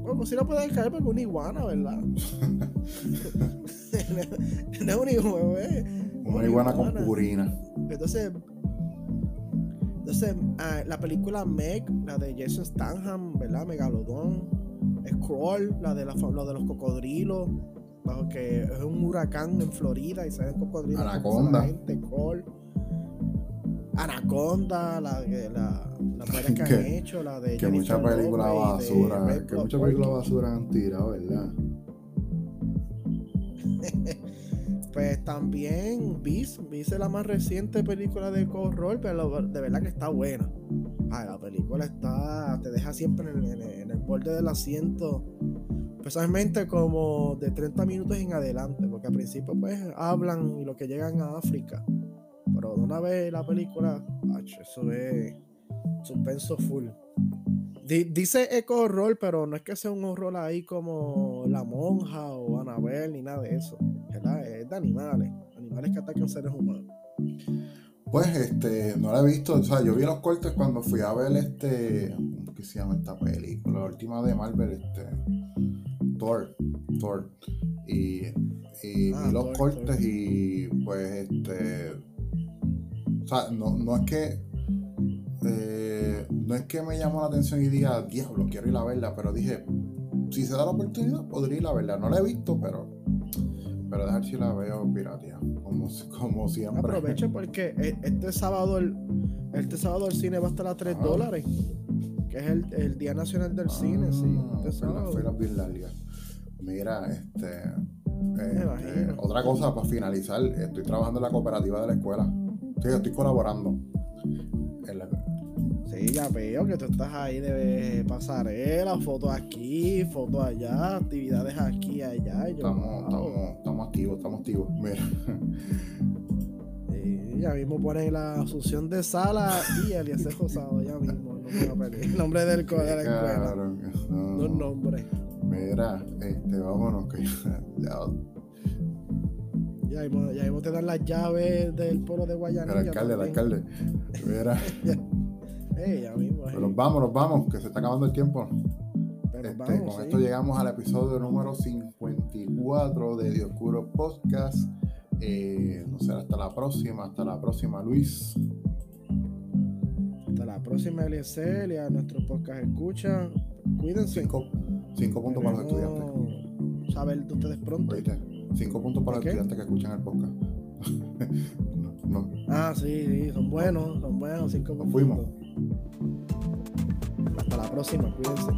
Bueno, Godzilla puede caer porque es una iguana, ¿verdad? [laughs] no es una iguana, ¿eh? Una, iguana, con purina. Entonces, entonces ah, la película Meg, la de Jason Statham, ¿verdad? Megalodon, Scroll, la de, la, de los cocodrilos, que es un huracán en Florida y se ven cocodrilos. Anaconda. Anaconda, la, la, la que han hecho, la de. Que muchas películas basura, que muchas películas basura han tirado, ¿verdad? [laughs] pues también Beast, Beast es la más reciente película de horror, pero de verdad que está buena. Ay, la película está, te deja siempre en el, en el borde del asiento, especialmente como de 30 minutos en adelante, porque al principio pues hablan y lo que llegan a África pero una vez la película, eso es suspenso full. dice eco horror, pero no es que sea un horror ahí como La Monja o Anabel ni nada de eso. Es de animales, animales que atacan seres humanos. Pues este, no la he visto, o sea, yo vi los cortes cuando fui a ver este, ¿cómo que se llama esta película? La última de Marvel, este, Thor, Thor. Y, y ah, vi los cortes y pues este sea, no, es que. Eh, no es que me llamó la atención y diga, diablo, quiero ir a verla, pero dije, si se da la oportunidad, podría ir a verla. No la he visto, pero. Pero dejar si la veo piratia, como, como siempre. Aprovecha porque e, este sábado el, este sábado el cine va a estar a 3 dólares, que es el, Día Nacional del Cine, sí. Ah, este sábado. Mira, este, este otra cosa para finalizar, estoy trabajando en la cooperativa de la escuela. Sí, estoy colaborando. Sí, ya veo que tú estás ahí de pasarela, fotos aquí, fotos allá, actividades aquí y allá. estamos, estamos, activos, estamos activos. Mira. ya mismo pone la asunción de sala y Eliezer Rosado, ya mismo. El nombre del de la escuela. No, Dos nombres. Mira, este, vámonos, que [laughs] ya ya mismo, te dan las llaves del polo de Guayanilla. El alcalde, el alcalde. Mira. [laughs] ya mismo. Pero vamos, nos vamos, que se está acabando el tiempo. Este, con esto llegamos al episodio número 54 de Dioscuro Podcast. Eh, no sé, hasta la próxima, hasta la próxima, Luis. Hasta la próxima, Eliezer, y a nuestro podcast escucha. Cuídense. Cinco, puntos para los estudiantes. Saber de ustedes pronto. Cinco puntos para los estudiantes que escuchan el podcast. [laughs] no, Ah, sí, sí, son buenos, son buenos. Cinco puntos. Fuimos. Hasta la próxima, cuídense.